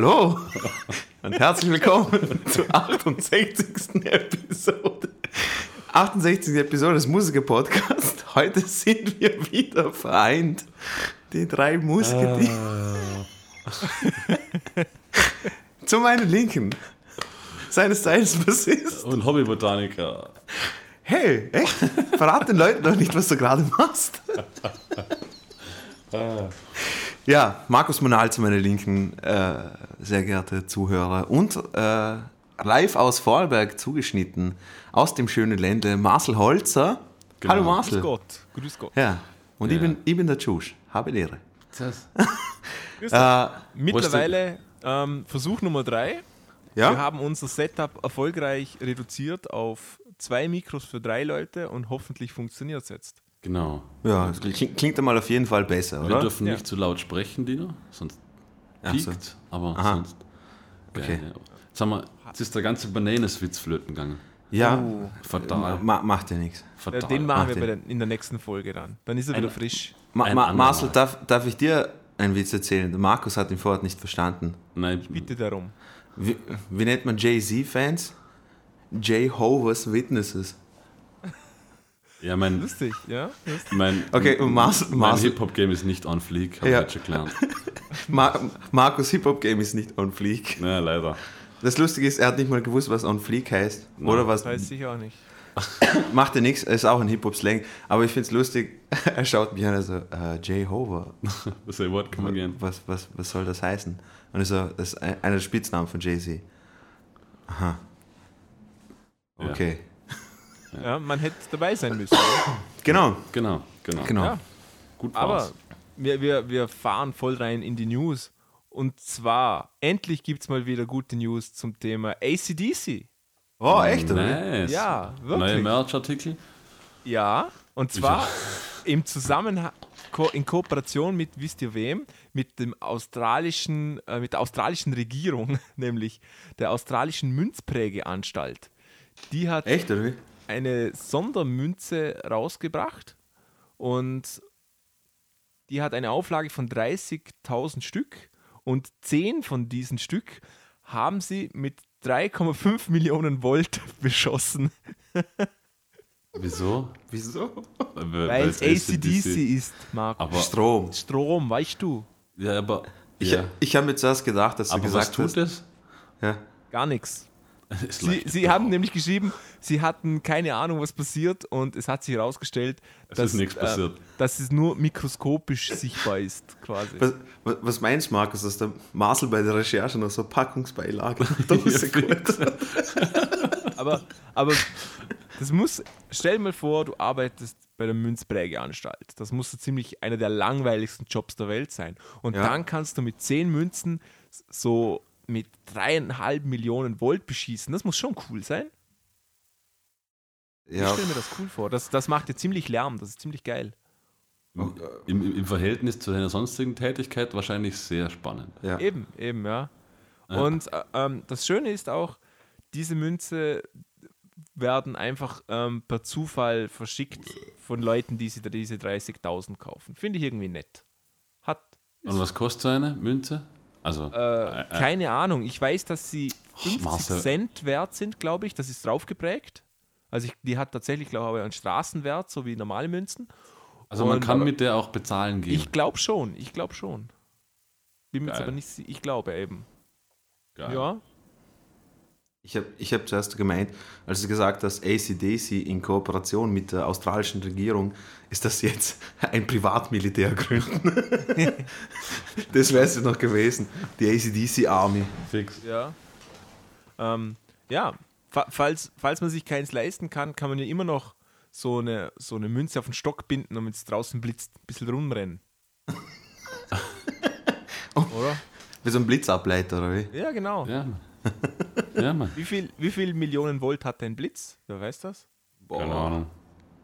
Hallo und herzlich willkommen zur 68. Episode. 68. Episode des Musiker-Podcasts. Heute sind wir wieder vereint. Die drei Musketiere. Zu meiner Linken. Seines Zeichens Bassist. Und Hobbybotaniker. Hey, echt? Verrat den Leuten doch nicht, was du gerade machst. Ja, Markus Monal zu meiner Linken, äh, sehr geehrte Zuhörer. Und äh, live aus Vorarlberg zugeschnitten, aus dem schönen Ländle, Marcel Holzer. Genau. Hallo Grüß Marcel. Gott, grüß Gott. Ja, und ich, Ja. bin, ich bin der Tschusch. Habe Lehre. Grüß Äh. Mittlerweile ähm, Versuch Nummer drei. Wir ja, haben unser Setup erfolgreich reduziert auf zwei Mikros für drei Leute und hoffentlich funktioniert es jetzt. Genau. ja, das klingt, klingt einmal auf jeden Fall besser, Wir oder? dürfen Ja. nicht zu laut sprechen, Dino, sonst piekt, so. aber Aha. sonst. Okay. Geil, ja. Jetzt, haben wir, jetzt ist der ganze Bananenswitz flöten gegangen. Ja, Fatal. ma macht ja nichts. Fatal. den machen wir den. in der nächsten Folge dann. Dann ist er wieder Ein- frisch. Ma Ma. Marcel, darf, darf ich dir einen Witz erzählen? Der Markus hat ihn vorher nicht verstanden. Nein, Bitte darum. Wie, wie nennt man Jay-Z-Fans? Jehovah's Witnesses. Ja, mein, Lustig, ja? Lustig. mein, Okay, und Marcel, mein Hip-Hop-Game ist nicht on fleek, habe Ja. ich schon gelernt. Ma Markus Hip-Hop-Game ist nicht on fleek. Ja, leider. Das Lustige ist, er hat nicht mal gewusst, was on fleek heißt. Oder was. Das weiß ich auch nicht. Macht ja nichts, er ist auch ein Hip-Hop-Slang. Aber ich finde es lustig, er schaut mich an, also, äh, Jehovah. Say what, come again. Was, was, was soll das heißen? Und ich so, das ist ein- einer der Spitznamen von Jay-Z. Aha. Okay. Ja, man hätte dabei sein müssen. Genau, Genau, genau. genau. Ja. Gut Aber wir, wir, wir fahren voll rein in die News. Und zwar, endlich gibt es mal wieder gute News zum Thema ACDC. Oh, echt, oder? Nice. Ja, Neue wirklich. Merch-Artikel. Ja, und zwar im Zusammenhang, ko in Kooperation mit, wisst ihr wem? Mit dem australischen, äh, mit der australischen Regierung, nämlich der australischen Münzprägeanstalt. Die hat Echt, oder wie? Eine Sondermünze rausgebracht und die hat eine Auflage von 30.000 Stück und 10 von diesen Stück haben sie mit 3,5 Millionen Volt beschossen, Wieso? Wieso? weil es ACDC ist, Marco. Aber, Strom. Strom, weißt du? ja, aber, Ich, ja. ich habe mir zuerst gedacht, dass du aber was gesagt tut hast. es? Ja. Gar nichts. Sie, sie haben nämlich geschrieben, sie hatten keine Ahnung, was passiert und es hat sich herausgestellt, Es dass, ist nichts passiert. Äh, dass es nur mikroskopisch sichtbar ist, quasi. Was, was- meinst du, Markus, dass der Marcel bei der Recherche noch so Packungsbeilage? Aber, aber das muss, stell dir mal vor, du arbeitest bei der Münzprägeanstalt. Das muss so ziemlich einer der langweiligsten Jobs der Welt sein. Und Ja. dann kannst du mit 10 Münzen so mit dreieinhalb Millionen Volt beschießen. Das muss schon cool sein. Ich Ja, stelle mir das cool vor. Das, das macht ja ziemlich Lärm, das ist ziemlich geil. Im, im, Im Verhältnis zu seiner sonstigen Tätigkeit wahrscheinlich sehr spannend. ja. Eben, eben, ja. Ja. Und äh, ähm, das Schöne ist auch, diese Münze werden einfach ähm, per Zufall verschickt von Leuten, die sie diese 30.000 kaufen. Finde ich irgendwie nett. Hat Und was kostet so eine Münze? Also, äh, äh, keine Ahnung. Ich weiß, dass sie 50 Marcel. Cent wert sind, glaube ich. Das ist drauf geprägt. Also ich, die hat tatsächlich, glaube ich, einen Straßenwert, so wie normale Münzen. also man und kann aber- mit der auch bezahlen gehen. Ich glaube schon, ich glaube schon. Bin mir jetzt aber nicht, ich glaube eben. Geil. Ja, Ich habe ich hab zuerst gemeint, als du gesagt hast, ACDC in Kooperation mit der australischen Regierung, ist das jetzt ein Privatmilitär gründen. das wäre es ja noch gewesen. Die ACDC Army. Fix. Ja. Ähm, ja, fa falls, falls man sich keins leisten kann, kann man ja immer noch so eine, so eine Münze auf den Stock binden und wenn es draußen blitzt, ein bisschen rumrennen. Oder? Wie so ein Blitzableiter, oder wie? Ja, genau. Ja. Ja, Mann. Wie, viel, wie viel Millionen Volt hat ein Blitz? Wer weiß das? Keine Ahnung.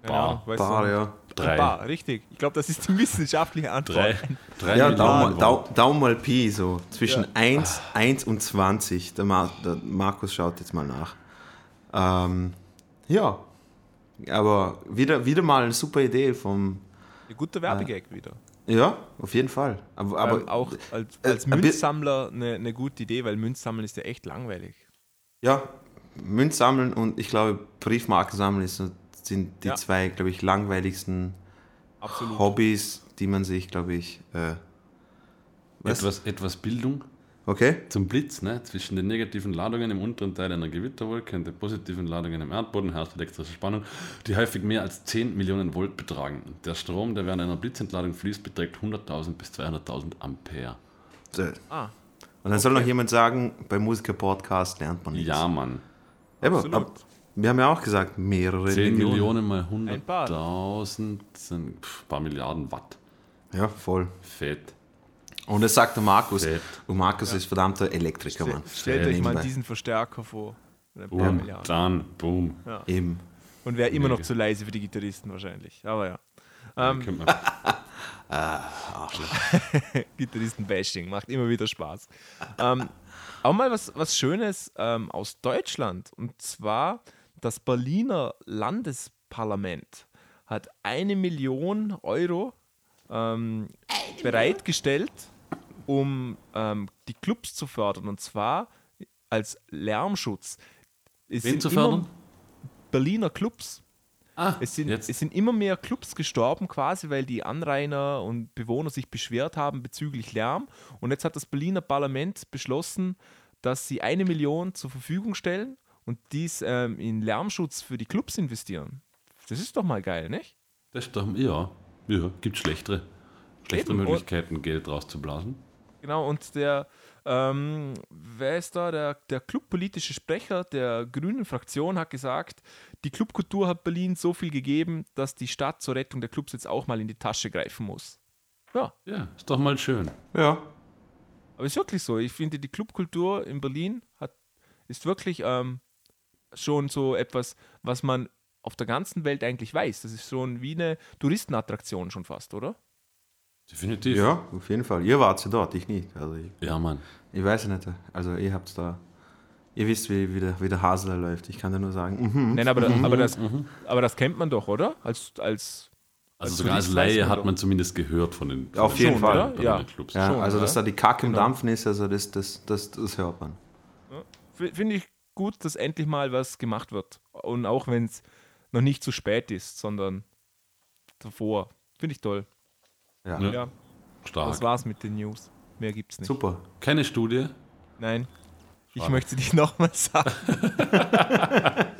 Bar. Weiß Bar, du? ja. Drei. Ein Bar, richtig. Ich glaube, das ist die wissenschaftliche Antwort. Drei, drei Ja, Millionen Daumen, Volt. Dau, Daumen mal Pi, so zwischen Ja. 1, 1 und 20. Der, Mar der Markus schaut jetzt mal nach. Ähm, ja, aber wieder, wieder mal eine super Idee vom. Ein guter Werbegag wieder. Ja, auf jeden Fall. Aber, aber ähm, auch als, äh, als bi- Münzsammler eine, eine gute Idee, weil Münzsammeln ist ja echt langweilig. Ja, Münz sammeln und ich glaube, Briefmarken sammeln ist, sind die Ja. zwei, glaube ich, langweiligsten Absolut. Hobbys, die man sich, glaube ich. Äh, was? Etwas, etwas Bildung Okay? zum Blitz, ne? zwischen den negativen Ladungen im unteren Teil einer Gewitterwolke und den positiven Ladungen im Erdboden herrscht elektrische Spannung, die häufig mehr als 10 Millionen Volt betragen. Der Strom, der während einer Blitzentladung fließt, beträgt 100.000 bis 200.000 Ampere. So. Ah, Und dann soll noch jemand sagen, beim Musiker-Podcast lernt man nichts. Ja, Mann. aber, absolut. aber wir haben ja auch gesagt, mehrere 10 Millionen. Millionen mal Ein paar. 100.000 sind ein paar Milliarden Watt. Ja, voll. Fett. Und das sagt der Markus. Fett. Und Markus ist verdammter Elektriker, Mann. stellt euch mal diesen Verstärker vor. Boom, Milliarden. dann, boom. Eben. Und wäre immer noch zu leise für die Gitarristen wahrscheinlich. Aber ja. Ähm, könnte man- Gitarristen-Bashing macht immer wieder Spaß. ähm, auch mal was, was Schönes ähm, aus Deutschland. Und zwar das Berliner Landesparlament hat eine Million Euro ähm, bereitgestellt, um ähm, die Clubs zu fördern. Und zwar als Lärmschutz. Es Wen zu fördern? Berliner Clubs. Ah, Es sind, jetzt. es sind immer mehr Clubs gestorben, quasi, weil die Anrainer und Bewohner sich beschwert haben bezüglich Lärm. Und jetzt hat das Berliner Parlament beschlossen, dass sie eine Million zur Verfügung stellen und dies ähm, in Lärmschutz für die Clubs investieren. Das ist doch mal geil, nicht? Das ist doch, ja, ja, gibt schlechtere, schlechtere Eben, und- Möglichkeiten, Geld rauszublasen. Genau, und der, ähm, wer ist da? Der, der clubpolitische Sprecher der grünen Fraktion hat gesagt, die Clubkultur hat Berlin so viel gegeben, dass die Stadt zur Rettung der Clubs jetzt auch mal in die Tasche greifen muss. Ja, Ja, ist doch mal schön. Ja. aber ist wirklich so. Ich finde, die Clubkultur in Berlin hat, ist wirklich ähm, schon so etwas, was man auf der ganzen Welt eigentlich weiß. Das ist schon wie eine Touristenattraktion schon fast, oder? Definitiv. Ja, auf jeden Fall. Ihr wart ja dort, ich nicht. Also ich, Ja, Mann. ich weiß ja nicht. Also ihr habt da. Ihr wisst, wie, wie, der, wie der Hase da läuft. Ich kann dir nur sagen. Mhm. Nein, aber, aber, das, aber das kennt man doch, oder? Als, als Also Als sogar als Laie hat man zumindest gehört von den von Auf den jeden Clubs, Fall. Berliner Ja. Clubs. Ja, schon, also, dass oder? da die Kacke im Genau. Dampfen ist, also das, das, das, das hört man. Finde ich gut, dass endlich mal was gemacht wird. Und auch wenn es noch nicht zu spät ist, sondern davor. Finde ich toll. Ja. Ja. Ja, Stark. das war's mit den News. Mehr gibt's nicht. Super. Keine Studie. Nein. Ich möchte dich nochmal sagen.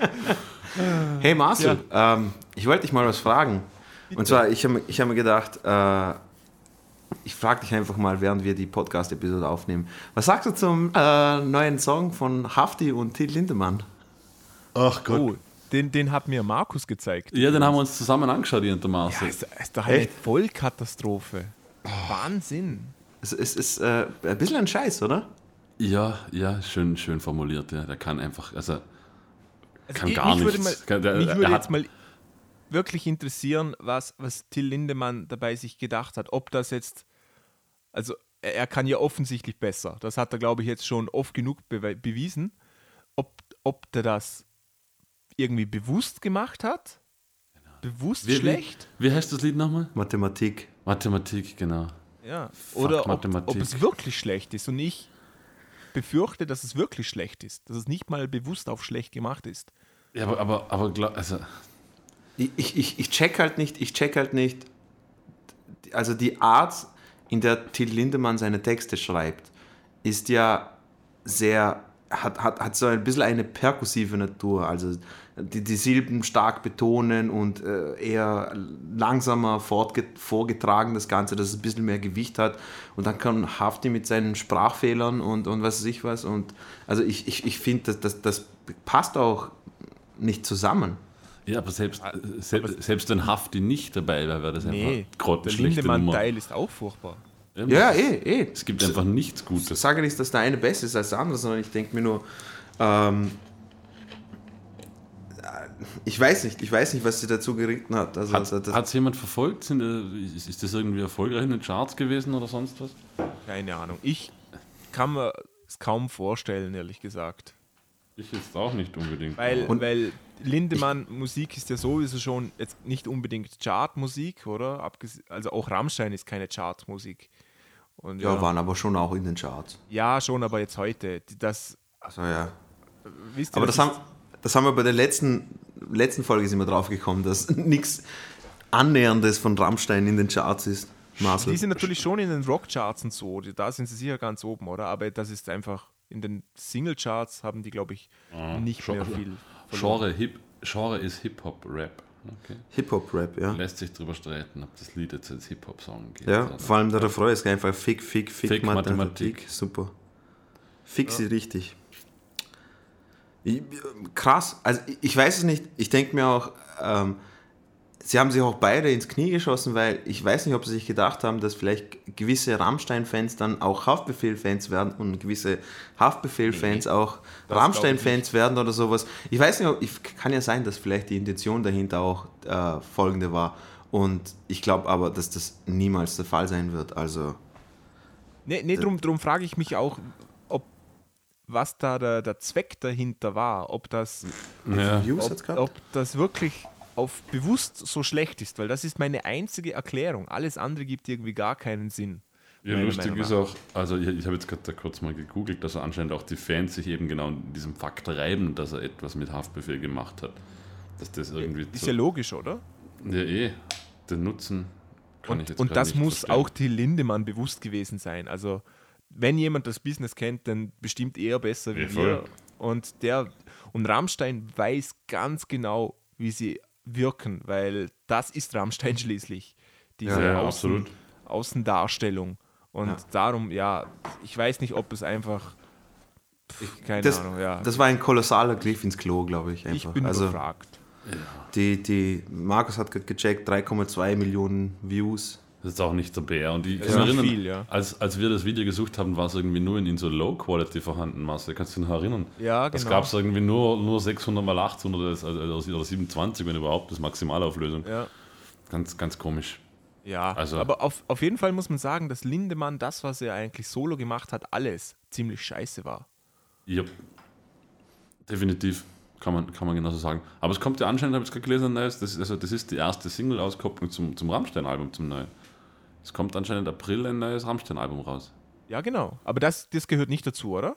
Hey Marcel, ähm, ich wollte dich mal was fragen. Und zwar, ich habe ich hab mir gedacht, äh, ich frage dich einfach mal, während wir die Podcast-Episode aufnehmen. Was sagst du zum äh, neuen Song von Hafti und Till Lindemann? Ach Oh, den, den hat mir Markus gezeigt. Ja, den haben wir uns zusammen angeschaut, der Ja, Marcel. ist, ist doch eine Echt? Vollkatastrophe. Wahnsinn. Es, es ist äh, ein bisschen ein Scheiß, oder? Ja, ja, schön, schön formuliert. Ja. Der kann einfach, also Also Kann ich- gar nichts. mal, Kann- der- mich er würde hat- jetzt mal wirklich interessieren, was, was Till Lindemann dabei sich gedacht hat. Ob das jetzt, also er, er kann ja offensichtlich besser. Das hat er, glaube ich, jetzt schon oft genug bewe- bewiesen. Ob, ob der das irgendwie bewusst gemacht hat? Bewusst wie, wie, schlecht? wie heißt das Lied nochmal? Mathematik. Mathematik, genau. Ja. Fuck Oder ob, Mathematik. ob es wirklich schlecht ist. Und ich befürchte, dass es wirklich schlecht ist. Dass es nicht mal bewusst auf schlecht gemacht ist. Ja, aber, aber, aber also, Ich, ich, ich, ich check halt nicht, ich check halt nicht, also die Art, in der Till Lindemann seine Texte schreibt, ist ja sehr, hat, hat, hat so ein bisschen eine perkussive Natur, also die, die Silben stark betonen und äh, eher langsamer vorgetragen das Ganze, dass es ein bisschen mehr Gewicht hat und dann kann Hafti mit seinen Sprachfehlern und, und was weiß ich was und also ich, ich, ich finde, das, das, das passt auch nicht zusammen. ja, aber selbst, äh, selbst, selbst wenn Hafti nicht dabei wäre, wäre das Nee, einfach der grottenschlechte Nummer. Lindemann-Teil ist auch furchtbar. Ja, eh, eh. Es gibt einfach nichts Ich Gutes. sage nicht, dass der eine besser ist als der andere, sondern ich denke mir nur, ähm, ich weiß nicht, ich weiß nicht, was sie dazu geritten hat. Also, Hat also das, es jemand verfolgt? Sind, äh, ist, ist das irgendwie erfolgreich in den Charts gewesen oder sonst was? Keine Ahnung. Ich kann mir es kaum vorstellen, ehrlich gesagt. Ich jetzt auch nicht unbedingt. Weil, Und- weil Lindemann Musik ist ja sowieso schon jetzt nicht unbedingt Chartmusik, oder? Abges also auch Rammstein ist keine Chartmusik. Und Ja, ja, waren aber schon auch in den Charts. ja, schon, aber jetzt heute. Das, Also ja. wisst ihr, Aber das ist- haben, das haben wir bei der letzten, letzten Folge sind wir drauf gekommen, dass nichts Annäherndes von Rammstein in den Charts ist. Marcel. Die sind natürlich schon in den Rockcharts und so, da sind sie sicher ganz oben, oder? Aber das ist einfach, in den Singlecharts haben die, glaube ich, nicht Genre- mehr viel. verloren. Genre, Hip, Genre ist Hip-Hop-Rap. Okay. Hip-Hop-Rap, ja. Lässt sich drüber streiten, ob das Lied jetzt als Hip-Hop-Song geht. Ja, oder- vor allem der Refrain ist einfach Fick, Fick, Fick, Fick, Mathematik. Mathematik. Super. Fick sie richtig. Krass. Also ich, weiß es nicht. Ich denke mir auch, ähm, sie haben sich auch beide ins Knie geschossen, weil ich weiß nicht, ob sie sich gedacht haben, dass vielleicht gewisse Rammstein-Fans dann auch Haftbefehl-Fans werden und gewisse Haftbefehl-Fans auch das Rammstein-Fans werden oder sowas. Ich weiß nicht, ob, ich, kann ja sein, dass vielleicht die Intention dahinter auch äh, folgende war. Und ich glaube aber, dass das niemals der Fall sein wird. Also, Nee, nee drum, drum frage ich mich auch, was da der, der Zweck dahinter war, ob das, Ja. Ob, ob das wirklich auf bewusst so schlecht ist, weil das ist meine einzige Erklärung. Alles andere gibt irgendwie gar keinen Sinn. Ja, lustig ist auch, also ich, ich habe jetzt gerade da kurz mal gegoogelt, dass er anscheinend auch die Fans sich eben genau in diesem Fakt reiben, dass er etwas mit Haftbefehl gemacht hat. Dass das irgendwie Ist zu, ja logisch, oder? ja, eh, den Nutzen kann ich Und, jetzt und das nicht muss verstehen. auch Till Lindemann bewusst gewesen sein. Also, wenn jemand das Business kennt, dann bestimmt er besser wie wir. Und der und Rammstein weiß ganz genau, wie sie wirken, weil das ist Rammstein schließlich. Diese Ja, ja, Außen. Außendarstellung. Und Ja. darum, ja, ich weiß nicht, ob es einfach. Keine das, Ahnung, ja. das war ein kolossaler Griff ins Klo, glaube ich. Einfach. ich bin also, überfragt. die, die, Markus hat gerade gecheckt, 3,2 Millionen Views. Das ist auch nicht der Bär. Und ich kann mich erinnern, viel, ja. als, als wir das Video gesucht haben, war es irgendwie nur in, in so Low Quality vorhanden, Marcel. Kannst du dich noch erinnern? Ja, Das genau. gab es irgendwie nur, nur 600 mal 800 oder, also, oder 27, wenn überhaupt, das Maximalauflösung. Ja. Ganz, ganz komisch. Ja, Also- aber auf, auf jeden Fall muss man sagen, dass Lindemann das, was er eigentlich solo gemacht hat, alles ziemlich scheiße war. Ja, definitiv. Kann man, kann man genauso sagen. Aber es kommt ja anscheinend, habe ich gerade gelesen, neues, das ist, also das ist die erste Single-Auskopplung zum, zum Rammstein-Album, zum neuen. Es kommt anscheinend April ein neues Rammstein-Album raus. Ja, genau. Aber das, das gehört nicht dazu, oder?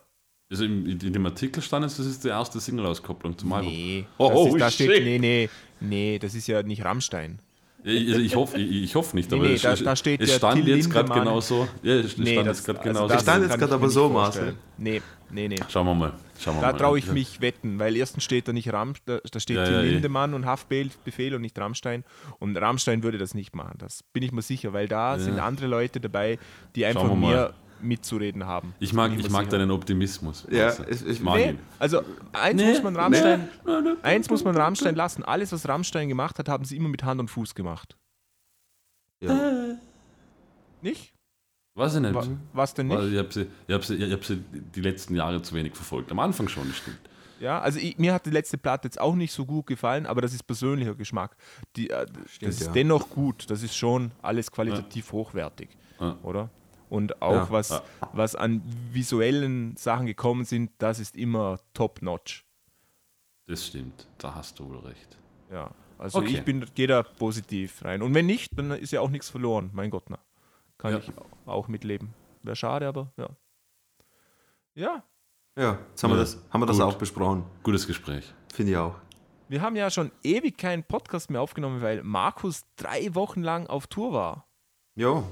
Also im, in dem Artikel stand es, das ist die erste Single-Auskopplung zum Album. Nee. Oh, das oh, ist, da steht, shit. nee, nee, nee, das ist ja nicht Rammstein. Ich, also ich hoffe ich, ich hoffe nicht, Nee, aber nee, es, da- es, da steht es stand Till jetzt gerade Lindemann. genau so. Ja, es stand jetzt gerade also genau das so. stand jetzt gerade aber so. Marcel. Nee, nee, nee. Schauen wir mal. Schauen wir Da traue ich mich wetten, weil erstens steht da nicht Ramm, da, da steht Ja, Till ja. Lindemann und Haftbefehl und nicht Rammstein. Und Rammstein würde das nicht machen. Das bin ich mir sicher, weil da sind andere Leute dabei, die einfach mehr mitzureden haben. Ich mag, ich mag deinen Optimismus. Ja, es- ich ich- mag Nee, ihn. also eins Nee, muss man Rammstein, eins muss man Rammstein lassen. Alles, was Rammstein gemacht hat, haben sie immer mit Hand und Fuß gemacht. Ja. Nicht? Weiß ich nicht. Wa was denn nicht? Ich habe sie, ich hab sie, ich hab sie die letzten Jahre zu wenig verfolgt. Am Anfang schon, das stimmt. Ja, also ich, mir hat die letzte Platte jetzt auch nicht so gut gefallen, aber das ist persönlicher Geschmack. Die, äh, das ist ja. dennoch gut. Das ist schon alles qualitativ hochwertig, Ja. oder? Und auch Ja. was, Ja. was an visuellen Sachen gekommen sind, das ist immer top-notch. Das stimmt. Da hast du wohl recht. Ja, also Okay. ich bin, gehe da positiv rein. Und wenn nicht, dann ist ja auch nichts verloren. Mein Gott, na. Kann Ja. ich auch mitleben. Wäre schade, aber ja. Ja, ja, jetzt haben wir Ja, das, haben wir das auch besprochen. Gutes Gespräch. Finde ich auch. wir haben ja schon ewig keinen Podcast mehr aufgenommen, weil Markus drei Wochen lang auf Tour war. Ja,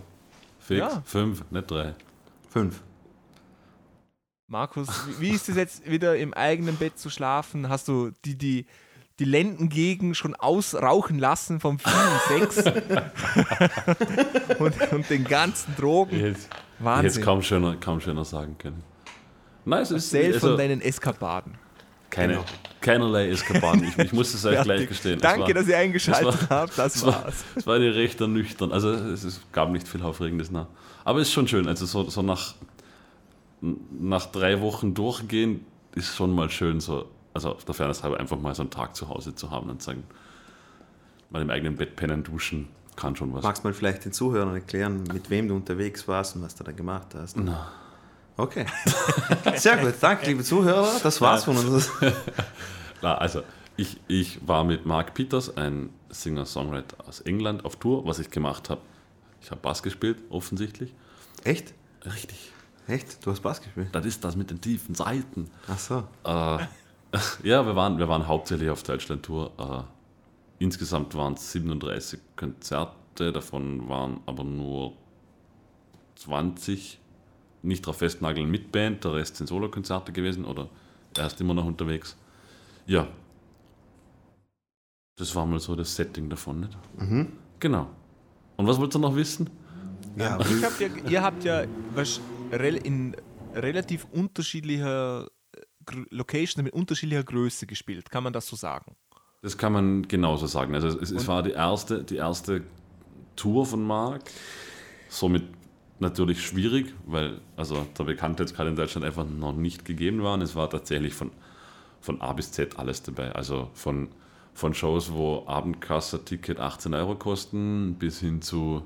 Fix. Ja. Fünf, nicht drei. fünf. Markus, wie- wie ist es jetzt wieder im eigenen Bett zu schlafen? Hast du die, die, die Lendengegend schon ausrauchen lassen vom vielen Sex und, und den ganzen Drogen? Jetzt, jetzt Wahnsinn. kaum schöner, kaum schöner sagen können. Nein, es ist Erzähl also von deinen Eskapaden. keine, Genau. keinerlei Eskapaden. Ich, ich muss es euch gleich gestehen. Es Danke, war, dass ihr eingeschaltet es war- habt. Das war, war's. es war eine recht ernüchternd. Also es, es gab nicht viel Aufregendes nach. Aber es ist schon schön. Also so, so nach, nach drei Wochen durchgehen ist schon mal schön, so, also auf der Fairness halber einfach mal so einen Tag zu Hause zu haben und sagen, mal im eigenen Bett pennen, duschen, kann schon was. Magst du mal vielleicht den Zuhörern erklären, mit wem du unterwegs warst und was du da gemacht hast? Na. Okay. Sehr gut. Danke, liebe Zuhörer. Das war's von uns. Klar, also ich, ich war mit Mark Peters, ein Singer-Songwriter aus England, auf Tour. Was ich gemacht habe, ich habe Bass gespielt, offensichtlich. Echt? Richtig. Echt? Du hast Bass gespielt? Das ist das mit den tiefen Seiten. Ach so. Äh, ja, wir waren, wir waren hauptsächlich auf Deutschland-Tour. Äh, insgesamt waren es 37 Konzerte, davon waren aber nur 20 nicht drauf festnageln mit Band, der Rest sind Solokonzerte gewesen oder er ist immer noch unterwegs. Ja. Das war mal so das Setting davon, nicht? Genau. Und was wollt ihr noch wissen? Ja, Ich hab ja, ihr habt ja in relativ unterschiedlicher äh, Gr- Location mit unterschiedlicher Größe gespielt. Kann man das so sagen? Das kann man genauso sagen. Also es, es war die erste, die erste Tour von Mark. Somit natürlich schwierig, weil also der Bekanntheitsgrad in Deutschland einfach noch nicht gegeben war. Und es war tatsächlich von, von A bis Z alles dabei. Also von, von Shows, wo Abendkasse-Ticket 18 Euro kosten, bis hin zu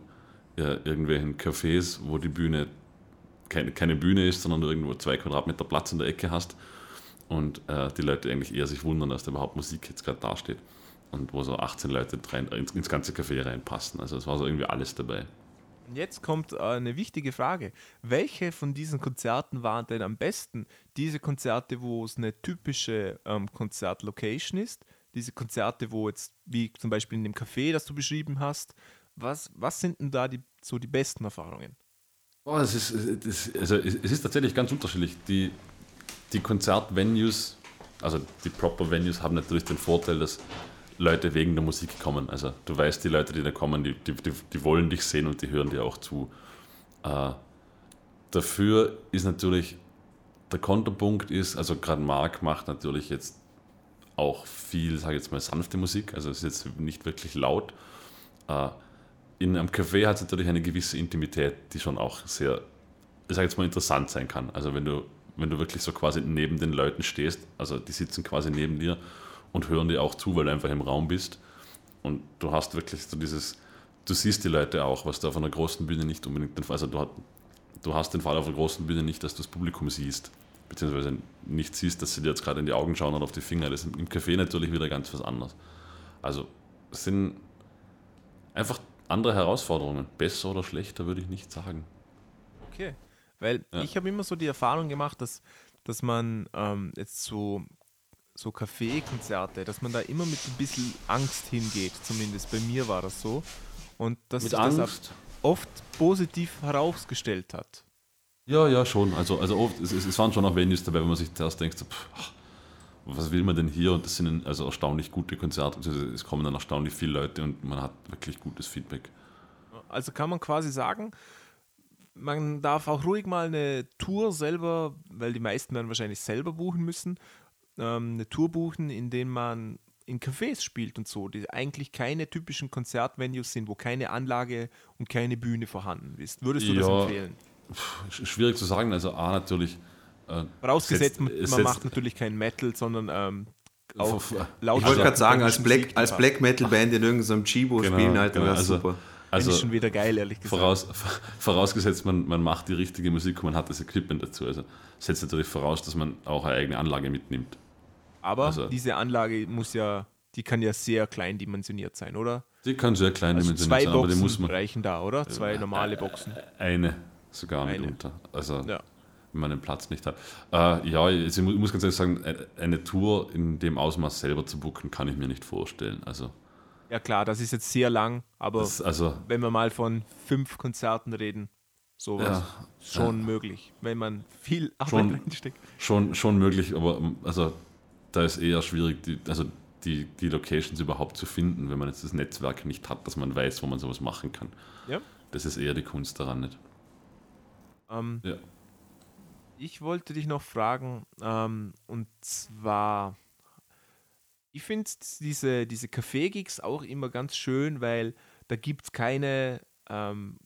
äh, irgendwelchen Cafés, wo die Bühne keine, keine Bühne ist, sondern du irgendwo zwei Quadratmeter Platz in der Ecke hast und äh, die Leute eigentlich eher sich wundern, dass da überhaupt Musik jetzt gerade dasteht und wo so 18 Leute rein, ins, ins ganze Café reinpassen. Also es war so irgendwie alles dabei. Und jetzt kommt äh, eine wichtige Frage. Welche von diesen Konzerten waren denn am besten? Diese Konzerte, wo es eine typische ähm, Konzertlocation ist? Diese Konzerte, wo jetzt, wie zum Beispiel in dem Café, das du beschrieben hast, was, was sind denn da die, so die besten Erfahrungen? Oh, es, ist, es, also es ist tatsächlich ganz unterschiedlich. Die, die Konzertvenues, also die Proper Venues, haben natürlich den Vorteil, dass Leute wegen der Musik kommen. Also du weißt, die Leute, die da kommen, die, die, die, wollen dich sehen und die hören dir auch zu. Äh, dafür ist natürlich der Konterpunkt ist, also gerade Mark macht natürlich jetzt auch viel, sage ich jetzt mal, sanfte Musik, also es ist jetzt nicht wirklich laut. Äh, in einem Café hat es natürlich eine gewisse Intimität, die schon auch sehr, ich sage jetzt mal, interessant sein kann. Also wenn du, wenn du wirklich so quasi neben den Leuten stehst, also die sitzen quasi neben dir und hören dir auch zu, weil du einfach im Raum bist. Und du hast wirklich so dieses, du siehst die Leute auch, was du auf einer großen Bühne nicht unbedingt den Fall, also du hast den Fall auf einer großen Bühne nicht, dass du das Publikum siehst, beziehungsweise nicht siehst, dass sie dir jetzt gerade in die Augen schauen oder auf die Finger. Das ist im Café natürlich wieder ganz was anderes. Also es sind einfach andere Herausforderungen. Besser oder schlechter würde ich nicht sagen. Okay. Weil Ja. ich habe immer so die Erfahrung gemacht, dass, dass man ähm, jetzt so, so Kaffeekonzerte, dass man da immer mit ein bisschen Angst hingeht. Zumindest bei mir war das so. Und dass Mit sich das Angst? auch oft positiv herausgestellt hat. Ja, ja, schon. Also, also oft, es, es waren schon auch Venues dabei, wo man sich zuerst denkt, so, pff, was will man denn hier? Und das sind also erstaunlich gute Konzerte. Also es kommen dann erstaunlich viele Leute und man hat wirklich gutes Feedback. Also kann man quasi sagen, man darf auch ruhig mal eine Tour selber, weil die meisten werden wahrscheinlich selber buchen müssen, ähm, eine Tour buchen, in der man in Cafés spielt und so, die eigentlich keine typischen Konzertvenues sind, wo keine Anlage und keine Bühne vorhanden ist. Würdest du das Ja. empfehlen? Sch- Schwierig zu sagen. Also A natürlich. Äh, Vorausgesetzt, setzt- man, setzt- macht natürlich kein Metal, sondern ähm, auch laut. Ich wollte gerade sagen, als Black, als. Black Metal Band in irgendeinem Chibo Genau, spielen, Alter, genau. wäre Also- super. Also, ist schon wieder geil, ehrlich gesagt. voraus, vorausgesetzt, man, man macht die richtige Musik und man hat das Equipment dazu. Also setzt natürlich voraus, dass man auch eine eigene Anlage mitnimmt. Aber also- diese Anlage muss ja, die kann ja sehr klein dimensioniert sein, oder? Die kann sehr klein Also dimensioniert zwei sein, aber die Boxen muss man. reichen da, oder? Zwei normale Boxen. Eine sogar Eine. mitunter. Also Ja. wenn man den Platz nicht hat. Äh, ja, ich mu- muss ganz ehrlich sagen, eine- eine Tour in dem Ausmaß selber zu booken, kann ich mir nicht vorstellen. Also, Ja klar, das ist jetzt sehr lang, aber also wenn wir mal von fünf Konzerten reden, sowas Ja, schon möglich, wenn man viel Arbeit Schon. reinsteckt. schon, schon möglich, aber ähm, also da ist eher schwierig, die, also die, die Locations überhaupt zu finden, wenn man jetzt das Netzwerk nicht hat, dass man weiß, wo man sowas machen kann. Ja. Das ist eher die Kunst daran nicht. Ähm, Ja. Ich wollte dich noch fragen, ähm, und zwar, ich finde diese, diese Café-Gigs auch immer ganz schön, weil da gibt es keine, ähm,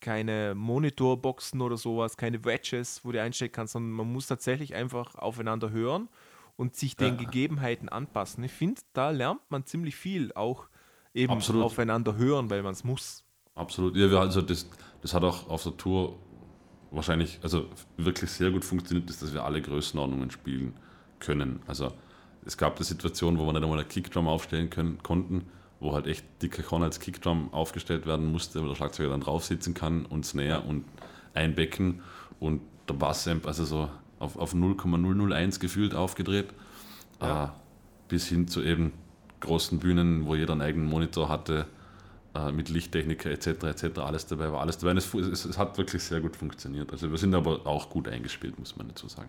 keine Monitorboxen oder sowas, keine Wedges, wo du einstecken kannst, sondern man muss tatsächlich einfach aufeinander hören und sich den Ja. Gegebenheiten anpassen. Ich finde, da lernt man ziemlich viel, auch eben Absolut. aufeinander hören, weil man es muss. Absolut. Ja, wir, also das, das hat auch auf der Tour wahrscheinlich, also wirklich sehr gut funktioniert, ist, dass wir alle Größenordnungen spielen können. Also es gab eine Situation, wo wir nicht einmal eine Kickdrum aufstellen können, konnten, wo halt echt die Cajon als Kickdrum aufgestellt werden musste, wo der Schlagzeuger dann drauf sitzen kann und Snare und ein Becken und der Bassamp, also so auf, auf 0,001 gefühlt aufgedreht, Ja. äh, bis hin zu eben großen Bühnen, wo jeder einen eigenen Monitor hatte, äh, mit Lichttechniker etc. etc. Alles dabei war, alles dabei. Es, es, es hat wirklich sehr gut funktioniert. Also wir sind aber auch gut eingespielt, muss man dazu sagen.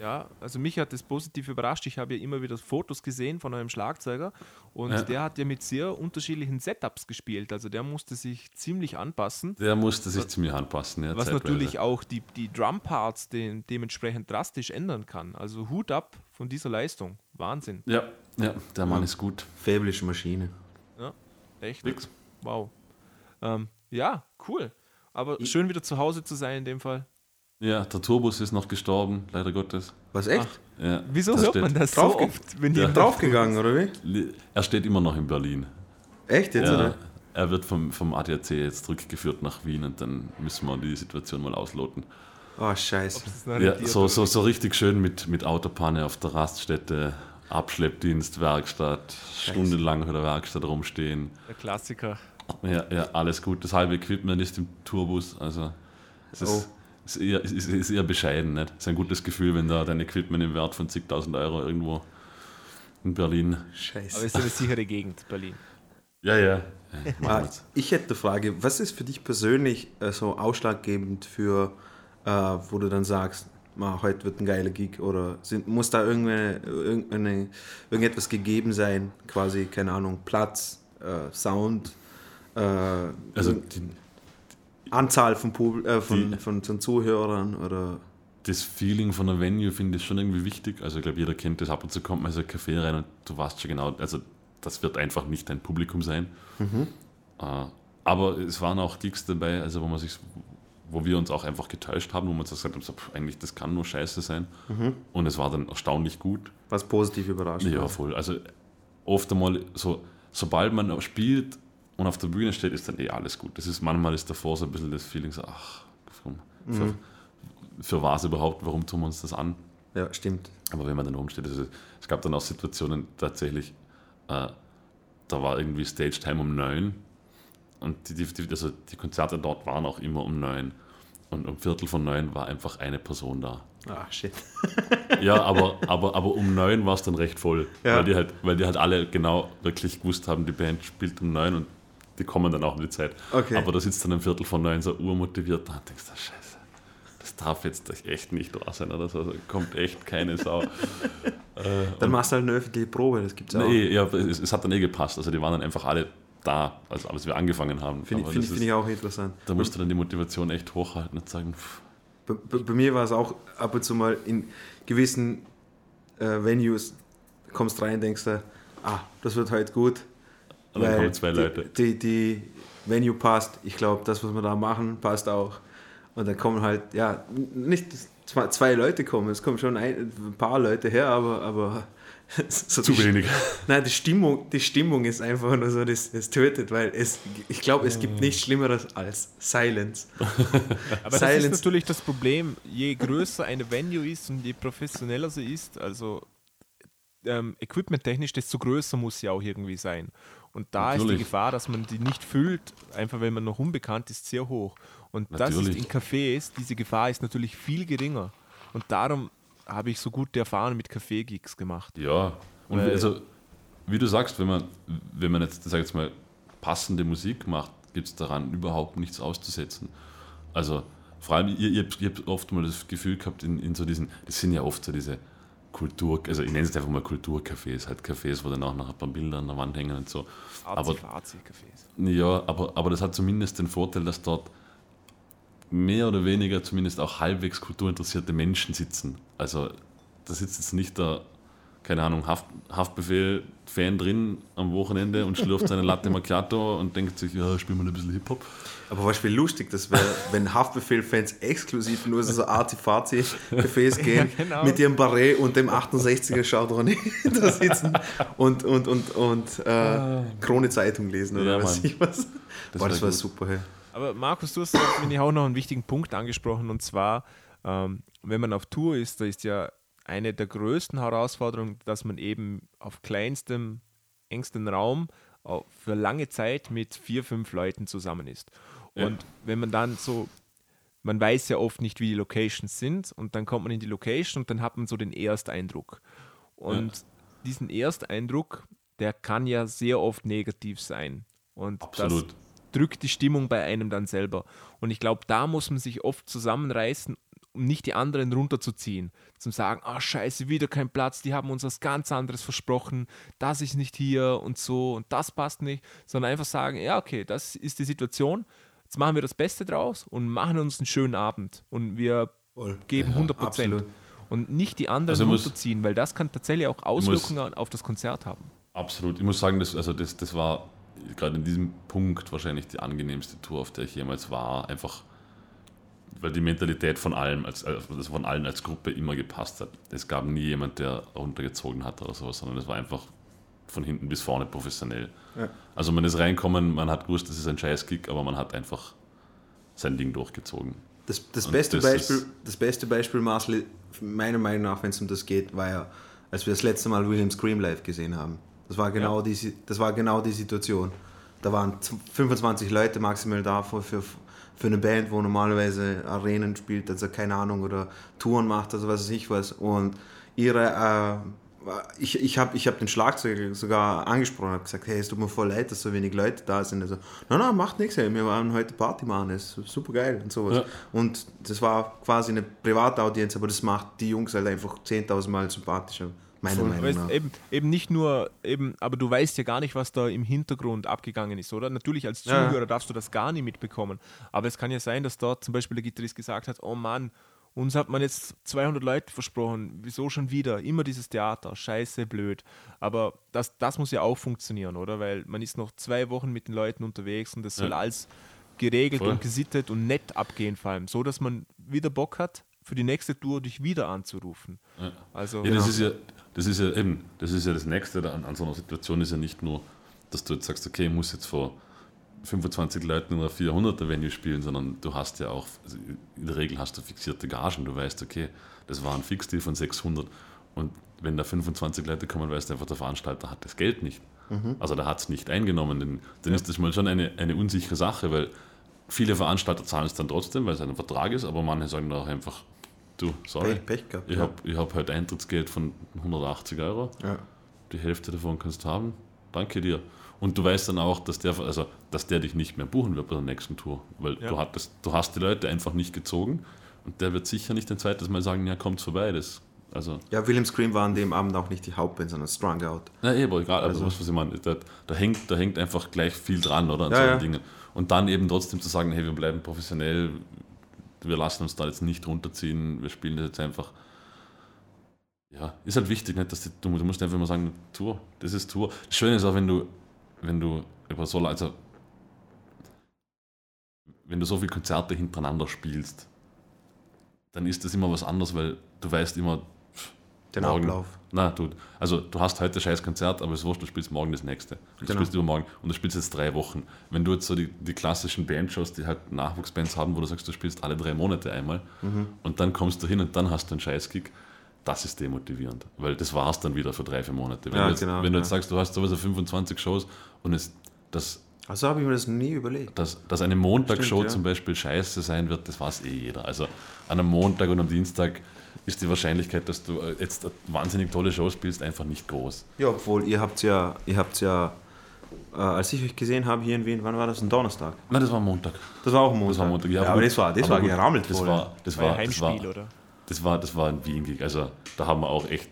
Ja, also mich hat das positiv überrascht. Ich habe ja immer wieder Fotos gesehen von eurem Schlagzeuger und Ja. der hat ja mit sehr unterschiedlichen Setups gespielt. Also der musste sich ziemlich anpassen. Der musste sich ziemlich anpassen. Ja, Was zeitweise. natürlich auch die, die Drumparts den, dementsprechend drastisch ändern kann. Also Hut ab von dieser Leistung. Wahnsinn. Ja, ja, der Mann ist gut. Fablische Maschine. Ja, echt. Fix. Wow. Ähm, ja, cool. Aber schön wieder zu Hause zu sein in dem Fall. Ja, der Turbus ist noch gestorben, leider Gottes. Was, echt? Ja, Wieso das hört steht- man das so draufge- oft, wenn Ja. Draufgegangen, oder wie? Er steht immer noch in Berlin. Echt jetzt, Ja, oder? er wird vom, vom ADAC jetzt zurückgeführt nach Wien und dann müssen wir die Situation mal ausloten. Oh, scheiße. Ja, so, so, so richtig schön mit, mit Autopanne auf der Raststätte, Abschleppdienst, Werkstatt, stundenlang vor der Werkstatt rumstehen. Der Klassiker. Ja, ja, alles gut. Das halbe Equipment ist im Tourbus. Also es ist, ist, eher, ist, ist- eher bescheiden. Nicht? Es ist ein gutes Gefühl, wenn da dein Equipment im Wert von zigtausend Euro irgendwo in Berlin. Scheiße. Aber es ist eine sichere Gegend, Berlin. Ja, ja. ja Ah, ich hätte eine Frage. Was ist für dich persönlich äh, so ausschlaggebend für, äh, wo du dann sagst, "Ma, heute wird ein geiler Gig oder sind, muss da irgendeine, irgendeine, irgendetwas gegeben sein? Quasi, keine Ahnung, Platz, äh, Sound, äh, Also die, Anzahl von, Pub äh, von, Die- von, von Zuhörern oder. das Feeling von der Venue finde ich schon irgendwie wichtig. Also ich glaube, jeder kennt das. Ab und zu kommt man in so ein Café rein und du weißt schon genau, also das wird einfach nicht dein Publikum sein. Äh, aber es waren auch Gigs dabei, also wo man sich, wo wir uns auch einfach getäuscht haben, wo uns gesagt haben, so, pff, eigentlich das kann nur Scheiße sein. Und es war dann erstaunlich gut. Was positiv überrascht. Ja, voll. Also oft einmal so, sobald man spielt und auf der Bühne steht, ist dann eh alles gut. Das ist manchmal ist davor so ein bisschen das Feeling so, ach, für, für was überhaupt, warum tun wir uns das an? ja, stimmt. Aber wenn man dann oben steht, also es gab dann auch Situationen tatsächlich, äh, da war irgendwie Stage Time um neun und die, die, die, also die Konzerte dort waren auch immer um neun. Und um Viertel von neun war einfach eine Person da. Ah, shit. Ja, aber, aber, aber um neun war es dann recht voll. Ja. Weil, die halt, weil die halt alle genau wirklich gewusst haben, die Band spielt um neun und die kommen dann auch in die Zeit. Okay. Aber da sitzt dann um Viertel von neun so urmotiviert da und denkst, du, scheiße, das darf jetzt echt nicht wahr sein oder so. Da kommt echt keine Sau. Dann machst du halt eine öffentliche Probe, das gibt's auch. nee, ja, es, es hat dann eh gepasst. Also die waren dann einfach alle da, als, als wir angefangen haben. Finde find, find ich auch interessant. Da musst du dann die Motivation echt hochhalten und sagen, pff, Bei, bei, bei mir war es auch ab und zu mal in gewissen äh, Venues, kommst rein, denkst du, ah, das wird heute gut. Und dann weil kommen zwei die, Leute. Die, die Venue passt, ich glaube, das, was wir da machen, passt auch. Und dann kommen halt, ja, nicht zwei, zwei Leute kommen, es kommen schon ein, ein paar Leute her, aber, aber so zu wenig. Nein, die Stimmung, die Stimmung ist einfach nur so, das, das tötet, weil es, ich glaube, es gibt nichts Schlimmeres als Silence. Aber das Silence. ist natürlich das Problem, je größer eine Venue ist und je professioneller sie ist, also ähm, equipmenttechnisch, desto größer muss sie auch irgendwie sein. Und da ist Natürlich. die Gefahr, dass man die nicht füllt, einfach weil man noch unbekannt ist, sehr hoch. Und das ist Natürlich. in Cafés, diese Gefahr ist natürlich viel geringer. Und darum habe ich so gute Erfahrungen mit Café-Gigs gemacht. Ja, und Weil- also, wie du sagst, wenn man, wenn man jetzt, sag jetzt mal, passende Musik macht, gibt es daran überhaupt nichts auszusetzen. Also, vor allem, ihr, ihr, habt- ihr habt oft mal das Gefühl gehabt, in, in so diesen, das sind ja oft so diese Kultur, also ich nenne es einfach mal Kulturcafés, halt Cafés, wo dann auch noch ein paar Bilder an der Wand hängen und so. Aber Arzi-Cafés. ja, aber, aber das hat zumindest den Vorteil, dass dort mehr oder weniger zumindest auch halbwegs kulturinteressierte Menschen sitzen. Also da sitzt jetzt nicht der, keine Ahnung, Haft, Haftbefehl-Fan drin am Wochenende und schlürft seine Latte Macchiato und denkt sich, ja, spielen wir ein bisschen Hip-Hop. Aber du, wie lustig das wäre, wenn Haftbefehl-Fans exklusiv nur so Artifazi-Cafés gehen, genau. mit ihrem Barret und dem 68er Chardonnay da sitzen und, und, und, und äh, Krone Zeitung lesen oder Ja, was Mann. ich was. Das Boah, das wär war gut. super, hey. Aber Markus, du hast, finde ich, auch noch einen wichtigen Punkt angesprochen und zwar, ähm, wenn man auf Tour ist, da ist ja eine der größten Herausforderungen, dass man eben auf kleinstem, engstem Raum für lange Zeit mit vier, fünf Leuten zusammen ist. Und ja. wenn man dann so, man weiß ja oft nicht, wie die Locations sind und dann kommt man in die Location und dann hat man so den Ersteindruck. Und ja. diesen Ersteindruck, der kann ja sehr oft negativ sein. Und Absolut. das drückt die Stimmung bei einem dann selber. Und ich glaube, da muss man sich oft zusammenreißen um nicht die anderen runterzuziehen. Zum sagen, ah oh, scheiße, wieder kein Platz, die haben uns was ganz anderes versprochen, das ist nicht hier und so und das passt nicht, sondern einfach sagen, ja okay, das ist die Situation, jetzt machen wir das Beste draus und machen uns einen schönen Abend und wir Voll. geben ja, 100 Prozent. Und nicht die anderen also runterziehen, muss, weil das kann tatsächlich auch Auswirkungen muss, auf das Konzert haben. Absolut. Ich muss sagen, das, also das, das war gerade in diesem Punkt wahrscheinlich die angenehmste Tour, auf der ich jemals war. Einfach weil die Mentalität von allem, als, also von allen als Gruppe immer gepasst hat. Es gab nie jemand, der runtergezogen hat oder sowas, sondern es war einfach von hinten bis vorne professionell. Ja. Also man ist reinkommen, man hat gewusst, das ist ein Scheißkick, aber man hat einfach sein Ding durchgezogen. Das, das, beste, das, Beispiel, das beste Beispiel, Marcel, meiner Meinung nach, wenn es um das geht, war ja, als wir das letzte Mal William Scream live gesehen haben. Das war genau, ja. die, das war genau die Situation. Da waren 25 Leute maximal da für, für für eine Band, wo normalerweise Arenen spielt, also keine Ahnung, oder Touren macht, also was weiß ich was. Und ihre, äh, ich, ich habe ich hab den Schlagzeuger sogar angesprochen, habe gesagt, hey, es tut mir voll leid, dass so wenig Leute da sind. Also, nein, nein, macht nichts, hey, wir waren heute Party machen, ist super geil und sowas. Ja. Und das war quasi eine Privataudienz, aber das macht die Jungs halt einfach 10.000 Mal sympathischer. Meiner Meinung weißt, nach. Eben, eben nicht nur, eben, aber du weißt ja gar nicht, was da im Hintergrund abgegangen ist, oder? Natürlich als Zuhörer ja. darfst du das gar nicht mitbekommen. Aber es kann ja sein, dass dort zum Beispiel der Gitarrist gesagt hat, oh Mann, uns hat man jetzt 200 Leute versprochen, wieso schon wieder? Immer dieses Theater, scheiße, blöd. Aber das, das muss ja auch funktionieren, oder? Weil man ist noch zwei Wochen mit den Leuten unterwegs und das ja. soll alles geregelt Voll. und gesittet und nett abgehen, vor allem, so dass man wieder Bock hat, für die nächste Tour dich wieder anzurufen. Ja. Also, ja, das, ist ja, das ist ja eben, das ist ja das Nächste an, an so einer Situation, ist ja nicht nur, dass du jetzt sagst, okay, ich muss jetzt vor 25 Leuten in einer 400er Venue spielen, sondern du hast ja auch, also in der Regel hast du fixierte Gagen, du weißt, okay, das war ein Fixdeal von 600 und wenn da 25 Leute kommen, weißt du einfach, der Veranstalter hat das Geld nicht. Mhm. Also der hat es nicht eingenommen, dann, dann ja. ist das mal schon eine, eine unsichere Sache, weil viele Veranstalter zahlen es dann trotzdem, weil es ein Vertrag ist, aber manche sagen auch einfach, du, sorry, Pech, Pech gehabt, ich ja. habe hab halt Eintrittsgeld von 180 Euro, ja. die Hälfte davon kannst du haben, danke dir. Und du weißt dann auch, dass der, also, dass der dich nicht mehr buchen wird bei der nächsten Tour, weil ja. du, hattest, du hast die Leute einfach nicht gezogen und der wird sicher nicht ein zweites Mal sagen, ja, kommt vorbei, das also ja, William Scream war an dem Abend auch nicht die Hauptband, sondern Strung Out. Na, eh, aber egal, also, was, was ich meine, da, da, hängt, da hängt einfach gleich viel dran, oder? An ja, solchen ja. Dingen. Und dann eben trotzdem zu sagen, hey, wir bleiben professionell, wir lassen uns da jetzt nicht runterziehen, wir spielen das jetzt einfach. Ja, ist halt wichtig, nicht, dass die, du, du musst einfach mal sagen, Tour, das ist Tour. Das Schöne ist auch, wenn du, wenn du über so, also wenn du so viele Konzerte hintereinander spielst, dann ist das immer was anderes, weil du weißt immer, den morgen, Ablauf. Na, du, also du hast heute scheiß Konzert, aber es wurscht, du spielst morgen das nächste. Du genau. spielst übermorgen und du spielst jetzt drei Wochen. Wenn du jetzt so die, die klassischen Bandshows, die halt Nachwuchsbands haben, wo du sagst, du spielst alle drei Monate einmal mhm. und dann kommst du hin und dann hast du einen Scheißkick, das ist demotivierend. Weil das war es dann wieder für drei, vier Monate. Wenn, ja, du, jetzt, genau, wenn du jetzt sagst, du hast sowieso 25 Shows und es, das also habe ich mir das nie überlegt. Dass, dass eine Montagsshow ja. zum Beispiel scheiße sein wird, das weiß eh jeder. Also an einem Montag und am Dienstag ist die Wahrscheinlichkeit, dass du äh, jetzt wahnsinnig tolle Shows spielst, einfach nicht groß. Ja, obwohl ihr habt ja, ihr habt ja, äh, als ich euch gesehen habe hier in Wien, wann war das? Ein Donnerstag? Nein, das war Montag. Das war auch Montag. Das war Montag. Ja, ja aber, das war, das war gerammelt. Das war, das war, war Heimspiel, das war, oder? Das war, das war ein Wien-Gig. Also da haben wir auch echt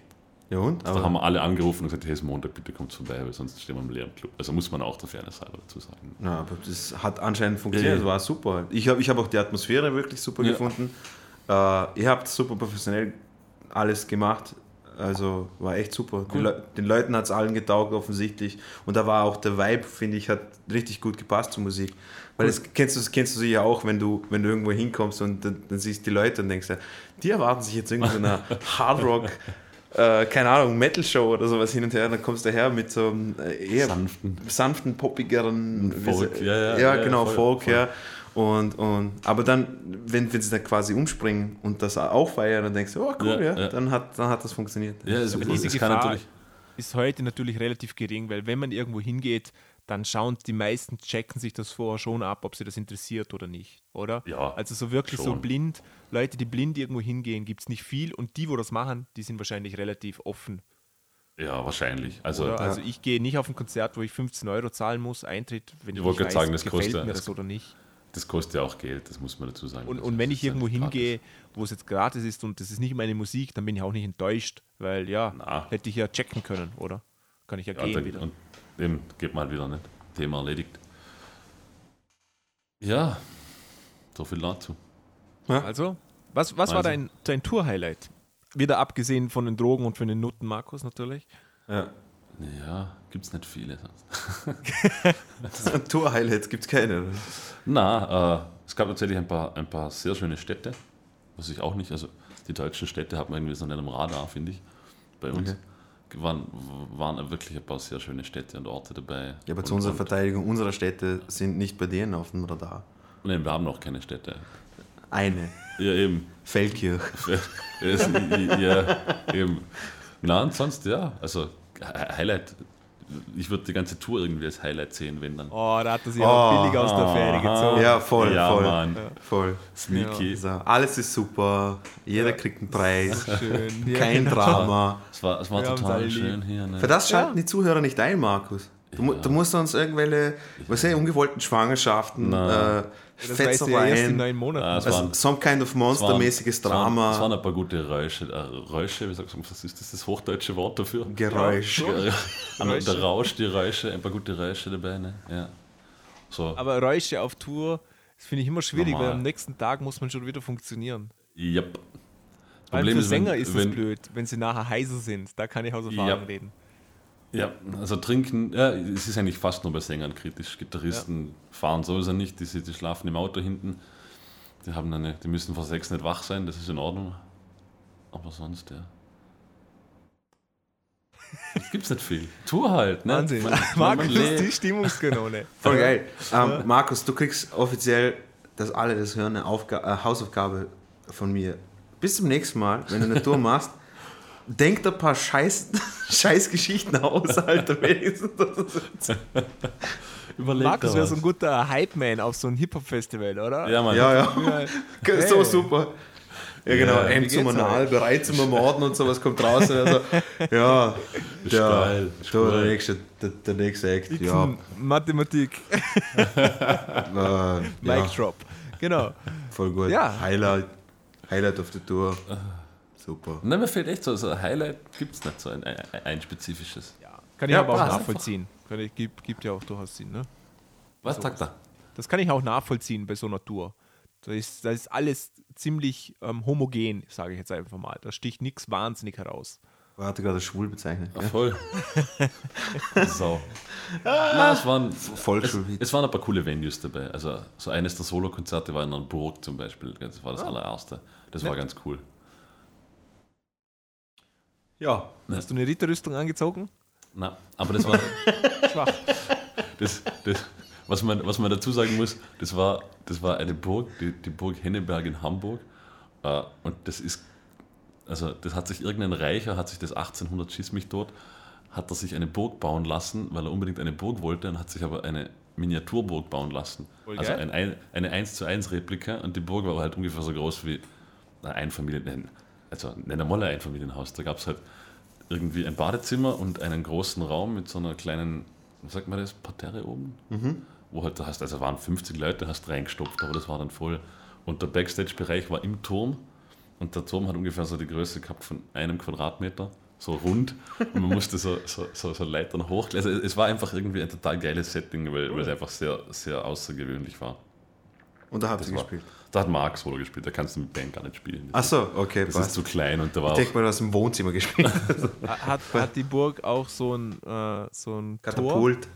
ja und? da haben wir alle angerufen und gesagt, hey, ist Montag, bitte kommt vorbei, weil sonst stehen wir im leeren Club. Also muss man auch der Fairness halber dazu sagen. Ja, aber das hat anscheinend funktioniert, ja, ja. das war super. Ich habe ich hab auch die Atmosphäre wirklich super ja. gefunden. Äh, ihr habt super professionell alles gemacht. Also war echt super. Cool. Le den Leuten hat es allen getaugt, offensichtlich. Und da war auch der Vibe, finde ich, hat richtig gut gepasst zur Musik. Weil cool. das kennst du, das kennst du sicher auch, wenn du, wenn du irgendwo hinkommst und dann, dann siehst die Leute und denkst, die erwarten sich jetzt irgendeine Hardrock äh, keine Ahnung, Metal-Show oder sowas hin und her, dann kommst du her mit so einem äh, eher sanften, sanften poppigeren Folk, ja, ja, ja, genau, voll, Folk, voll. ja. Und, und, aber dann, wenn, wenn sie dann quasi umspringen und das auch feiern, dann denkst du, oh cool, Ja, ja, ja. Dann, hat, dann hat das funktioniert. Ja, es, Aber es, diese es kann Gefahr natürlich. ist heute natürlich relativ gering, weil wenn man irgendwo hingeht, dann schauen die meisten, checken sich das vorher schon ab, ob sie das interessiert oder nicht, oder? Ja, Also so wirklich so schon. blind, Leute, die blind irgendwo hingehen, gibt es nicht viel und die, wo das machen, die sind wahrscheinlich relativ offen. Ja, wahrscheinlich. Also, Oder? Also ich gehe nicht auf ein Konzert, wo ich 15 Euro zahlen muss, Eintritt, wenn Ich ich, wollte nicht gerade weiß, sagen, das gefällt kostet- mir das- das oder nicht. Das kostet ja auch Geld, das muss man dazu sagen. Und, Das und wenn ich ja irgendwo hingehe, wo es jetzt gratis ist und das ist nicht meine Musik, dann bin ich auch nicht enttäuscht, weil ja, Na. hätte ich ja checken können, oder? Kann ich ja, Ja, gehen dann, wieder. und eben, geht mal wieder nicht. Thema erledigt. Ja, so viel dazu. Also, was, was war Also. dein, dein Tour-Highlight? Wieder abgesehen von den Drogen und von den Nutten, Markus, natürlich. Ja. Ja, gibt es nicht viele. Tour-Highlights gibt es keine. Na, äh, es gab tatsächlich ein paar, ein paar sehr schöne Städte, was ich auch nicht, also die deutschen Städte hat man irgendwie so nicht am Radar, finde ich, bei uns. Okay. Waren, waren wirklich ein paar sehr schöne Städte und Orte dabei. Ja, aber zu unserer Verteidigung, unsere Städte sind nicht bei denen auf dem Radar. Nein, wir haben noch keine Städte. Eine. Ja, eben. Feldkirch. Ja, eben. Na, und sonst, ja, also Highlight. Ich würde die ganze Tour irgendwie als Highlight sehen, wenn dann. Oh, da hat er sich Oh, aber billig aus der Fähre aha. gezogen. Ja, voll, ja, voll. Mann. Voll. Sneaky. So, alles ist super, jeder kriegt einen Preis, Schön. Ja, kein genau. Drama. Es war, es war total lieb. schön hier. Ne? Für das schalten die Zuhörer nicht ein, Markus. Du, Ja. du musst uns irgendwelche, was ich, ungewollten Schwangerschaften, äh, ja Fetzereien, neun Monaten. Ah, es also waren- some kind of monstermäßiges Drama, Es waren ein paar gute Räusche. Äh, Räusche, wie sagst du, was ist das, das hochdeutsche Wort dafür? Geräusch. Ja, Räusche. Der Rausch, die Räusche, ein paar gute Räusche dabei. Ne? Ja. So, Aber Räusche auf Tour, das finde ich immer schwierig, Normal. weil am nächsten Tag muss man schon wieder funktionieren. yep. Allem für wenn- Sänger ist es wenn, blöd, wenn sie nachher heiser sind. Da kann ich aus Erfahrung Ja. reden. Ja, also trinken, ja, es ist eigentlich fast nur bei Sängern kritisch. Gitarristen fahren sowieso nicht, die, die schlafen im Auto hinten. Die, haben eine, die müssen vor sechs nicht wach sein, das ist in Ordnung. Aber sonst, ja. Es gibt's nicht viel. Tour halt, ne? Wahnsinn. Man- Markus man ist die Stimmungskanone. Voll geil. Ähm, Markus, du kriegst offiziell, dass alle das hören, eine Aufga äh, Hausaufgabe von mir. Bis zum nächsten Mal, wenn du eine Tour machst, denk ein paar Scheiß, Scheißgeschichten aus, Alter, wenigstens. Überleg Markus wäre so ein guter Hype-Man auf so ein Hip-Hop-Festival, oder? Ja, Mann. Ja, ja. Ja. So Hey. super. Ja, genau. Ja. M zum Anal, bereit zum Ermorden und sowas kommt raus. Also, ja, Ist der, geil, ist der, der, nächste, der, der nächste Act. Ja, Dixon, Mathematik, äh, Mic ja, Drop. Genau. voll gut. Ja. Highlight, Highlight of the Tour. Super. Nein, mir fehlt echt so, so ein Highlight gibt es nicht so ein, ein, ein spezifisches. Kann ich Ja, aber auch nachvollziehen. Kann ich, gibt, gibt ja auch durchaus Sinn, ne? Was sagt er? Das kann ich auch nachvollziehen bei so einer Tour. Da ist, da ist alles ziemlich ähm, homogen, sage ich jetzt einfach mal. Da sticht nichts wahnsinnig heraus. Er hatte gerade schwul bezeichnet. Ja, Ja? voll. so. Na, es waren, es, Volksschulwitz. es waren ein paar coole Venues dabei. Also so eines der Solo-Konzerte war in einer Burg zum Beispiel. Das war das allererste. Das war ganz cool. Ja. Hast du eine Ritterrüstung angezogen? Na, aber das war Schwach. das, das, was, man, was man dazu sagen muss, das war, das war eine Burg, die, die Burg Henneberg in Hamburg. Äh, und das ist, also das hat sich irgendein Reicher, hat sich das 1800 schieß mich tot, hat er sich eine Burg bauen lassen, weil er unbedingt eine Burg wollte und hat sich aber eine Miniaturburg bauen lassen. Voll also ein, ein, eine 1 zu 1 Replika und die Burg war halt ungefähr so groß wie ein Einfamilien, also nicht einmal ein Einfamilienhaus. Da gab es halt irgendwie ein Badezimmer und einen großen Raum mit so einer kleinen, was sagt man das, Parterre oben? Wo halt, da hast, also waren 50 Leute, hast reingestopft, aber das war dann voll. Und der Backstage-Bereich war im Turm und der Turm hat ungefähr so die Größe gehabt von einem Quadratmeter, so rund. Und man musste so, so, so, so Leitern hoch. Also es war einfach irgendwie ein total geiles Setting, weil, weil es einfach sehr, sehr außergewöhnlich war. Und da hat Das er war gespielt. da hat Marc Solo gespielt, da kannst du mit Band gar nicht spielen. Ach so, okay, das ist passt. zu klein und da war Ich auch, denke mal, du hast im Wohnzimmer gespielt. Hat, hat die Burg auch so ein, äh, so ein Tor? Katapult.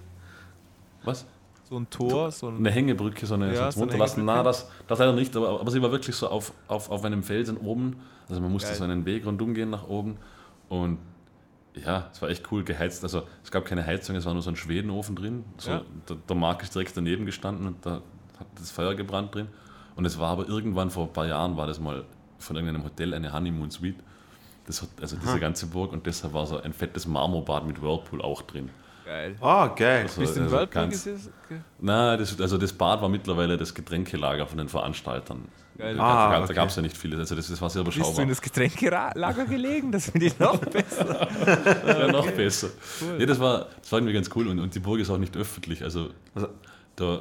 was? So ein Tor? So ein, Eine Hängebrücke, so eine, Ja, so so Runterlassen. Hängebrücke. Na, das, das leider nicht, aber, aber sie war wirklich so auf, auf, auf einem Felsen oben. Also man musste Geil. so einen Weg rundum gehen nach oben. Und ja, es war echt cool geheizt. Also es gab keine Heizung, es war nur so ein Schwedenofen drin. So, Ja. der, der Marc ist direkt daneben gestanden und da hat das Feuer gebrannt drin. Und es war aber irgendwann vor ein paar Jahren, war das mal von irgendeinem Hotel eine Honeymoon Suite. Das hat, also diese ganze Burg und deshalb war so ein fettes Marmorbad mit Whirlpool auch drin. Geil. Ah, geil. Also, Bist du in also Whirlpool ganz- gesessen? Ge- Na, das, also das Bad war mittlerweile das Getränkelager von den Veranstaltern. Geil. Da, Ah, da, da okay. gab es ja nicht viele, also das, das war sehr Bist du in überschaubar. das Getränkelager gelegen? Das finde ich noch besser. Das war noch besser. Nee, das, war, das war irgendwie ganz cool und, und die Burg ist auch nicht öffentlich. Also Also- da,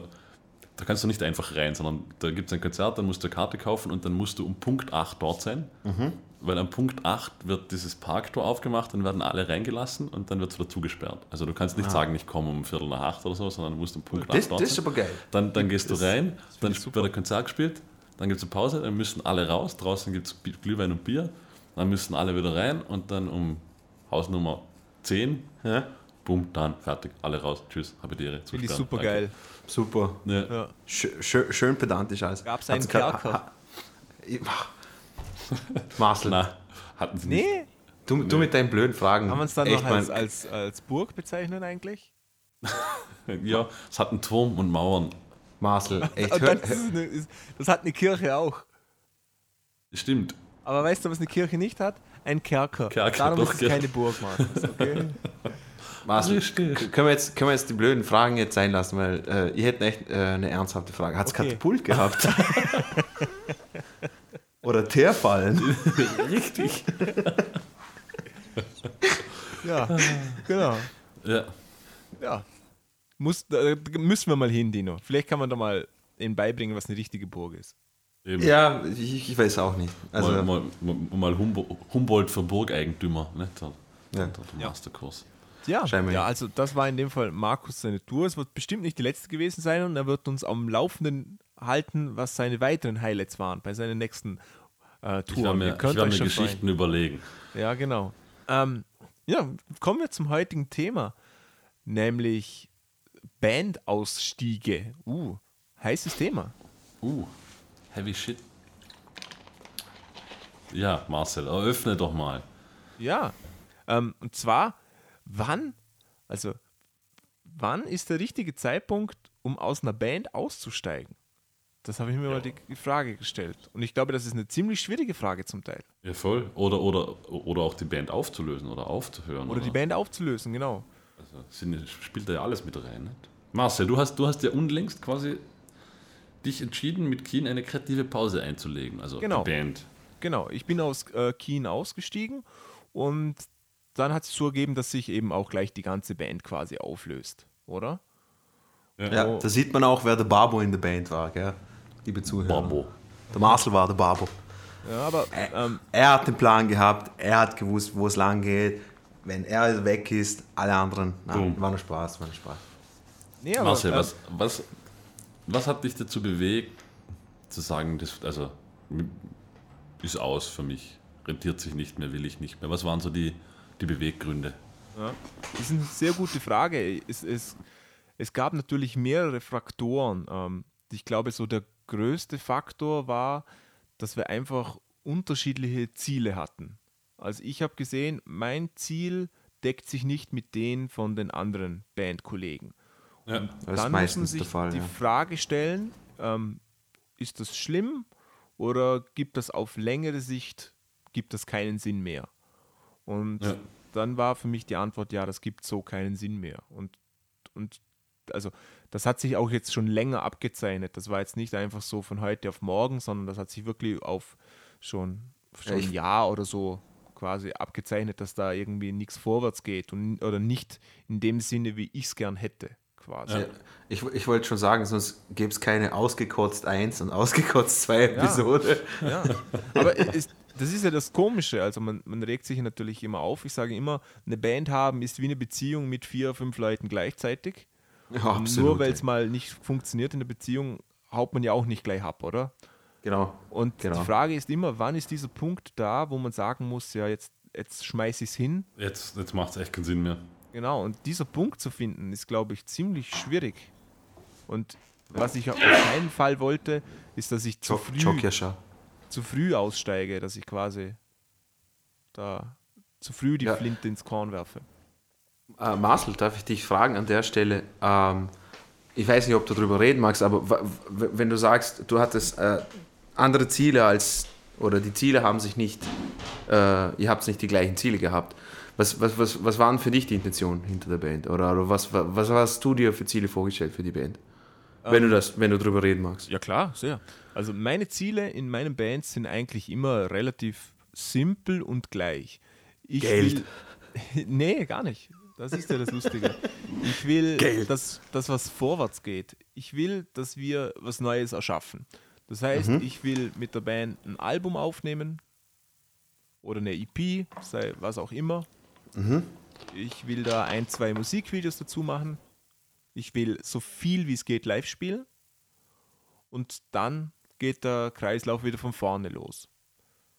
da kannst du nicht einfach rein, sondern da gibt es ein Konzert, dann musst du eine Karte kaufen und dann musst du um Punkt 8 dort sein. Weil am Punkt 8 wird dieses Parktor aufgemacht, dann werden alle reingelassen und dann wird es wieder zugesperrt. Also du kannst nicht sagen, ich komme um Viertel nach 8 oder so, sondern du musst um Punkt 8 Das, dort das ist sein. aber geil. Dann, dann gehst du rein, dann wird ein Konzert gespielt, dann gibt es eine Pause, dann müssen alle raus, draußen gibt es Glühwein und Bier, dann müssen alle wieder rein und dann um Hausnummer 10, Ja, boom, dann, fertig, alle raus, tschüss, habe die Ehre. Finde ich super geil. Super. Ja. Ja. Schön, schön, schön pedantisch alles. Gab's einen Hat's kein- Kerker? ha- ha- Marcel, Na, hatten sie nicht. Nee, du, du mit deinen blöden Fragen. haben wir uns dann Echt, noch als, als, als Burg bezeichnet eigentlich? Ja, es hat einen Turm und Mauern. Marcel, echt. Es eine, ist, das hat eine Kirche auch. Stimmt. Aber weißt du, was eine Kirche nicht hat? Ein Kerker. Kerker, Darum doch, ist es keine Burg, Markus. Okay? Marcel, Richtig. k- können wir, jetzt, können wir jetzt die blöden Fragen jetzt sein lassen, weil äh, ich hätte echt äh, eine ernsthafte Frage. Hat es Okay. Katapult gehabt? Oder Teerfallen? Richtig. Ja, genau. Ja. Ja. Muss, da müssen wir mal hin, Dino. Vielleicht kann man da mal ihnen beibringen, was eine richtige Burg ist. Eben. Ja, ich, ich weiß auch nicht. Also, mal, mal, mal, mal Humbo Humboldt für Burgeigentümer, ne? Der, Ja. der, der Masterkurs. Ja, Scheinbar. ja, also das war in dem Fall Markus seine Tour. Es wird bestimmt nicht die letzte gewesen sein und er wird uns am Laufenden halten, was seine weiteren Highlights waren bei seinen nächsten äh, Ich Touren. werde mir, ich mir. Geschichten überlegen. Ja, genau. Ähm, ja, kommen wir zum heutigen Thema, nämlich Bandausstiege. Uh, heißes Thema. Uh, heavy shit. Ja, Marcel, eröffne doch mal. Ja, ähm, und zwar, wann, also, wann ist der richtige Zeitpunkt, um aus einer Band auszusteigen? Das habe ich mir mal die die Frage gestellt. Und ich glaube, das ist eine ziemlich schwierige Frage zum Teil. Ja, voll. Oder, oder, oder auch die Band aufzulösen oder aufzuhören. Oder die Band aufzulösen, genau. Also, sind, spielt da ja alles mit rein. Nicht? Marcel, du hast, du hast ja unlängst quasi dich entschieden, mit Keen eine kreative Pause einzulegen. Also Genau. die Band. Genau, ich bin aus äh, Keen ausgestiegen und dann hat es so ergeben, dass sich eben auch gleich die ganze Band quasi auflöst, oder? ja, Oh. da sieht man auch, wer der Babo in der Band war, gell? liebe Zuhörer. Babo. Der Marcel war der Babo. Ja, aber ähm, Er hat den Plan gehabt, er hat gewusst, wo es lang geht. Wenn er weg ist, alle anderen, na, Boom. war nur Spaß, war nur Spaß. nee, aber Marcel, ähm, was, was, was hat dich dazu bewegt, zu sagen, das also, ist aus für mich, rentiert sich nicht mehr, will ich nicht mehr? Was waren so die, die Beweggründe? Das ist eine sehr gute Frage. Es, es, es gab natürlich mehrere Faktoren. Ähm, ich glaube, so der größte Faktor war, dass wir einfach unterschiedliche Ziele hatten. Also ich habe gesehen, mein Ziel deckt sich nicht mit denen von den anderen Bandkollegen. Ja. Das ist Dann müssen meistens sich der Fall. die Ja. Frage stellen, ähm, ist das schlimm oder gibt das auf längere Sicht, gibt das keinen Sinn mehr? Und Ja. dann war für mich die Antwort, ja, das gibt so keinen Sinn mehr. Und, und also das hat sich auch jetzt schon länger abgezeichnet. Das war jetzt nicht einfach so von heute auf morgen, sondern das hat sich wirklich auf schon, schon ein Jahr oder so quasi abgezeichnet, dass da irgendwie nichts vorwärts geht und, oder nicht in dem Sinne, wie ich es gern hätte, quasi. Ja, Ich, ich wollte schon sagen, sonst gäbe es keine ausgekotzt 1 und ausgekotzt 2 Episode. Ja, aber es, das ist ja das Komische. Also man, man regt sich natürlich immer auf. Ich sage immer, eine Band haben ist wie eine Beziehung mit vier, fünf Leuten gleichzeitig. Ja, Und Nur weil es mal nicht funktioniert in der Beziehung, haut man ja auch nicht gleich ab, oder? Genau. Und Genau. die Frage ist immer, wann ist dieser Punkt da, wo man sagen muss, ja, jetzt, jetzt schmeiße ich es hin. Jetzt, jetzt macht es echt keinen Sinn mehr. Genau, und dieser Punkt zu finden, ist, glaube ich, ziemlich schwierig. Und was ich auf keinen Fall wollte, ist, dass ich zu Joe, früh Kirscher. Zu früh aussteige, dass ich quasi da zu früh die Ja. Flinte ins Korn werfe. Äh, Marcel, darf ich dich fragen an der Stelle, ähm, ich weiß nicht, ob du darüber reden magst, aber wenn du sagst, du hattest äh, andere Ziele als, oder die Ziele haben sich nicht, äh, ihr habt nicht die gleichen Ziele gehabt. Was, was, was, was waren für dich die Intentionen hinter der Band? Oder, oder was, was hast du dir für Ziele vorgestellt für die Band? Wenn du das, wenn du darüber reden magst. Ja, klar, sehr. Also meine Ziele in meinen Bands sind eigentlich immer relativ simpel und gleich. Ich Geld. Will, nee, gar nicht. Das ist ja das Lustige. Ich will, Geld. dass, dass was vorwärts geht. Ich will, dass wir was Neues erschaffen. Das heißt, ich will mit der Band ein Album aufnehmen oder eine EP, sei was auch immer. Ich will da ein, zwei Musikvideos dazu machen. Ich will so viel wie es geht live spielen. Und dann geht der Kreislauf wieder von vorne los.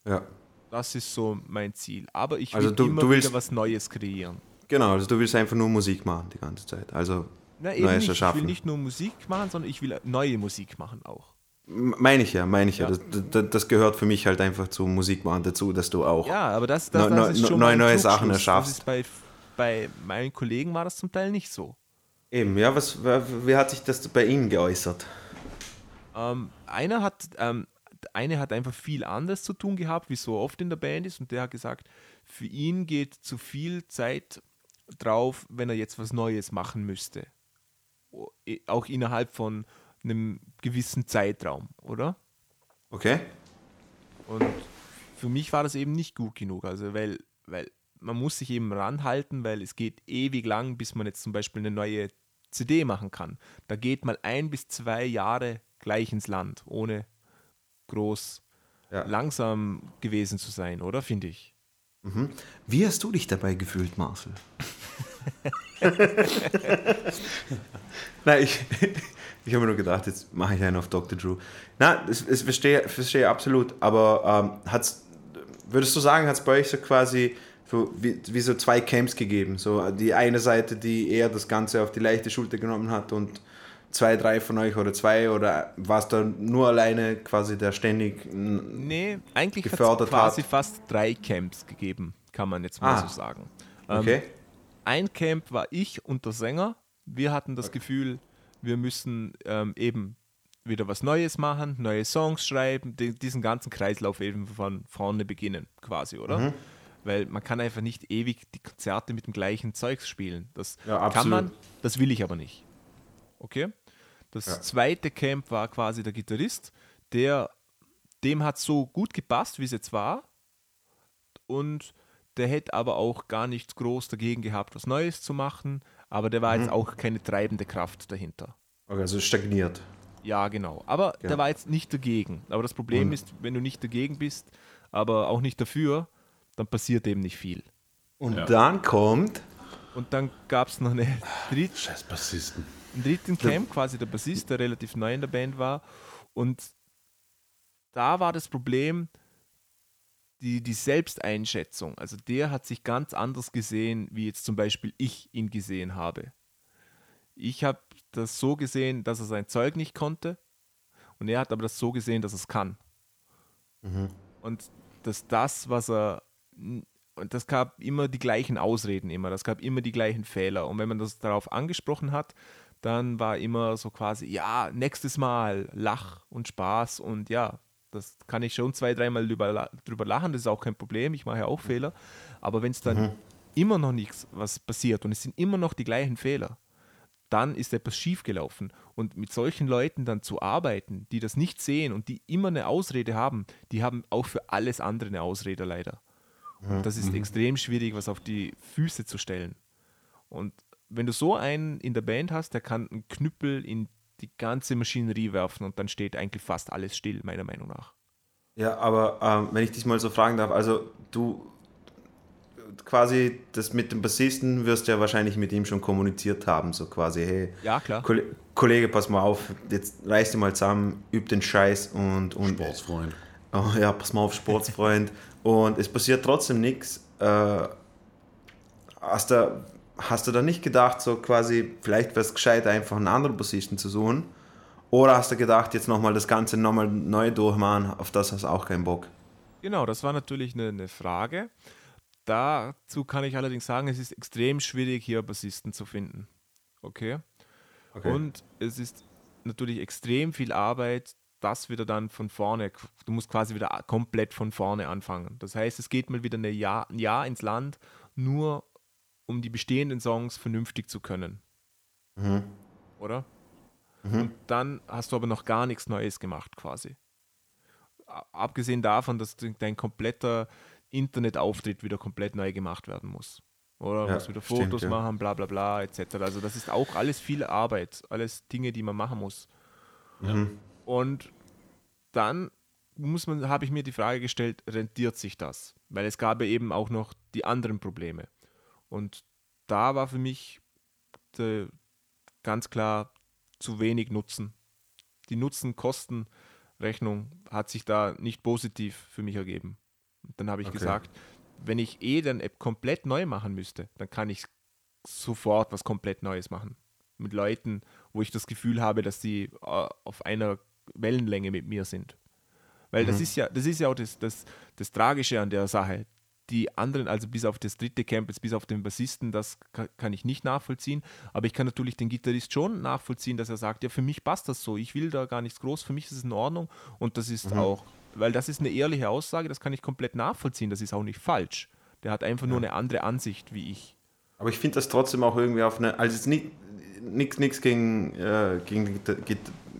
Ja. Das ist so mein Ziel. Aber ich will Also du- immer du willst- wieder was Neues kreieren. Genau, also du willst einfach nur Musik machen die ganze Zeit. Also Na, eben Neues nicht. Ich erschaffen. will nicht nur Musik machen, sondern ich will neue Musik machen auch. Meine ich ja, meine ich ja. Ja. Das, das, das gehört für mich halt einfach zum Musikmachen dazu, dass du auch. Ja, aber das, das, das ist neu- schon neue- neue Sachen erschaffst. Das ist bei, bei meinen Kollegen war das zum Teil nicht so. Eben, ja, was, wie hat sich das bei Ihnen geäußert? Ähm, einer hat, ähm, eine hat einfach viel anderes zu tun gehabt, wie so oft in der Band ist, und der hat gesagt, für ihn geht zu viel Zeit drauf, wenn er jetzt was Neues machen müsste. Auch innerhalb von einem gewissen Zeitraum, oder? Okay? Und für mich war das eben nicht gut genug, also weil, weil man muss sich eben ranhalten, weil es geht ewig lang, bis man jetzt zum Beispiel eine neue CD machen kann. Da geht mal ein bis zwei Jahre gleich ins Land, ohne groß Ja. langsam gewesen zu sein, oder? Finde ich. Wie hast du dich dabei gefühlt, Marcel? Nein, ich, ich habe mir nur gedacht, jetzt mache ich einen auf Dr. Drew. Nein, das, das verstehe, verstehe absolut, aber ähm, hat's, würdest du sagen, hat es bei euch so quasi so wie, wie so zwei Camps gegeben? So die eine Seite, die eher das Ganze auf die leichte Schulter genommen hat und zwei, drei von euch oder zwei oder war es da nur alleine quasi der ständig Nee, eigentlich hat Gefördert es quasi hat. fast drei Camps gegeben, kann man jetzt mal Ah. so sagen. Ähm, Okay? ein Camp war ich und der Sänger. Wir hatten das Gefühl, wir müssen ähm, eben wieder was Neues machen, neue Songs schreiben, die, diesen ganzen Kreislauf eben von vorne beginnen, quasi, oder? Mhm. Weil man kann einfach nicht ewig die Konzerte mit dem gleichen Zeugs spielen. Das Ja, kann absolut. man, das will ich aber nicht. Okay? Das Ja. zweite Camp war quasi der Gitarrist, der dem hat so gut gepasst, wie es jetzt war. Und der hätte aber auch gar nichts groß dagegen gehabt, was Neues zu machen. Aber der war Mhm. jetzt auch keine treibende Kraft dahinter. Okay, also stagniert. Ja, genau. Aber Genau. der war jetzt nicht dagegen. Aber das Problem Und- ist, wenn du nicht dagegen bist, aber auch nicht dafür, dann passiert eben nicht viel. Und Ja. dann kommt Und dann gab es noch eine dritte Scheiß Bassisten. einen dritten Camp, quasi der Bassist, der relativ neu in der Band war. Und da war das Problem, die, die Selbsteinschätzung. Also der hat sich ganz anders gesehen, wie jetzt zum Beispiel ich ihn gesehen habe. Ich habe das so gesehen, dass er sein Zeug nicht konnte. Und er hat aber das so gesehen, dass er es kann. Und dass das, was er. Und das gab immer die gleichen Ausreden immer, das gab immer die gleichen Fehler. Und wenn man das darauf angesprochen hat, dann war immer so quasi, ja, nächstes Mal Lach und Spaß und ja, das kann ich schon zwei, dreimal drüber, drüber lachen, das ist auch kein Problem, ich mache ja auch Fehler. Aber wenn es dann immer noch nichts was passiert und es sind immer noch die gleichen Fehler, dann ist etwas schiefgelaufen. Und mit solchen Leuten dann zu arbeiten, die das nicht sehen und die immer eine Ausrede haben, die haben auch für alles andere eine Ausrede leider. Und das ist extrem schwierig, was auf die Füße zu stellen. Und wenn du so einen in der Band hast, der kann einen Knüppel in die ganze Maschinerie werfen und dann steht eigentlich fast alles still, meiner Meinung nach. Ja, aber ähm, wenn ich dich mal so fragen darf, also du quasi das mit dem Bassisten wirst du ja wahrscheinlich mit ihm schon kommuniziert haben, so quasi, hey, Ja, klar. Kolle- Kollege, pass mal auf, jetzt reiß dich mal zusammen, üb den Scheiß und, und Sportsfreund. Oh, ja, pass mal auf, Sportsfreund. und es passiert trotzdem nichts. Äh, hast, du, hast du da nicht gedacht, so quasi, vielleicht wäre es gescheit, einfach einen anderen Bassisten zu suchen? Oder hast du gedacht, jetzt nochmal das Ganze nochmal neu durchmachen, auf das hast du auch keinen Bock? Genau, das war natürlich eine, eine Frage. Dazu kann ich allerdings sagen, es ist extrem schwierig, hier Bassisten zu finden. Okay? Okay. Und es ist natürlich extrem viel Arbeit, das wieder dann von vorne, du musst quasi wieder komplett von vorne anfangen. Das heißt, es geht mal wieder eine Jahr, ein Jahr ins Land, nur um die bestehenden Songs vernünftig zu können. Mhm. Oder? Mhm. Und dann hast du aber noch gar nichts Neues gemacht, quasi. Abgesehen davon, dass dein kompletter Internetauftritt wieder komplett neu gemacht werden muss. Oder ja, muss wieder Fotos stimmt, ja. machen, bla bla bla, etc. Also das ist auch alles viel Arbeit, alles Dinge, die man machen muss. Mhm. Und dann muss man, habe ich mir die Frage gestellt, rentiert sich das? Weil es gab ja eben auch noch die anderen Probleme. Und da war für mich de, ganz klar zu wenig Nutzen. Die Nutzen-Kosten-Rechnung hat sich da nicht positiv für mich ergeben. Und dann habe ich okay. gesagt, wenn ich eh dann App komplett neu machen müsste, dann kann ich sofort was komplett Neues machen. Mit Leuten, wo ich das Gefühl habe, dass sie äh, auf einer Wellenlänge mit mir sind. Weil mhm. das ist ja, das ist ja auch das, das, das Tragische an der Sache. Die anderen, also bis auf das dritte Camp, jetzt bis auf den Bassisten, das kann, kann ich nicht nachvollziehen. Aber ich kann natürlich den Gitarrist schon nachvollziehen, dass er sagt, ja, für mich passt das so. Ich will da gar nichts groß, für mich ist es in Ordnung. Und das ist mhm. auch, weil das ist eine ehrliche Aussage, das kann ich komplett nachvollziehen. Das ist auch nicht falsch. Der hat einfach ja. nur eine andere Ansicht wie ich. Aber ich finde das trotzdem auch irgendwie auf eine, also nichts gegen, äh, gegen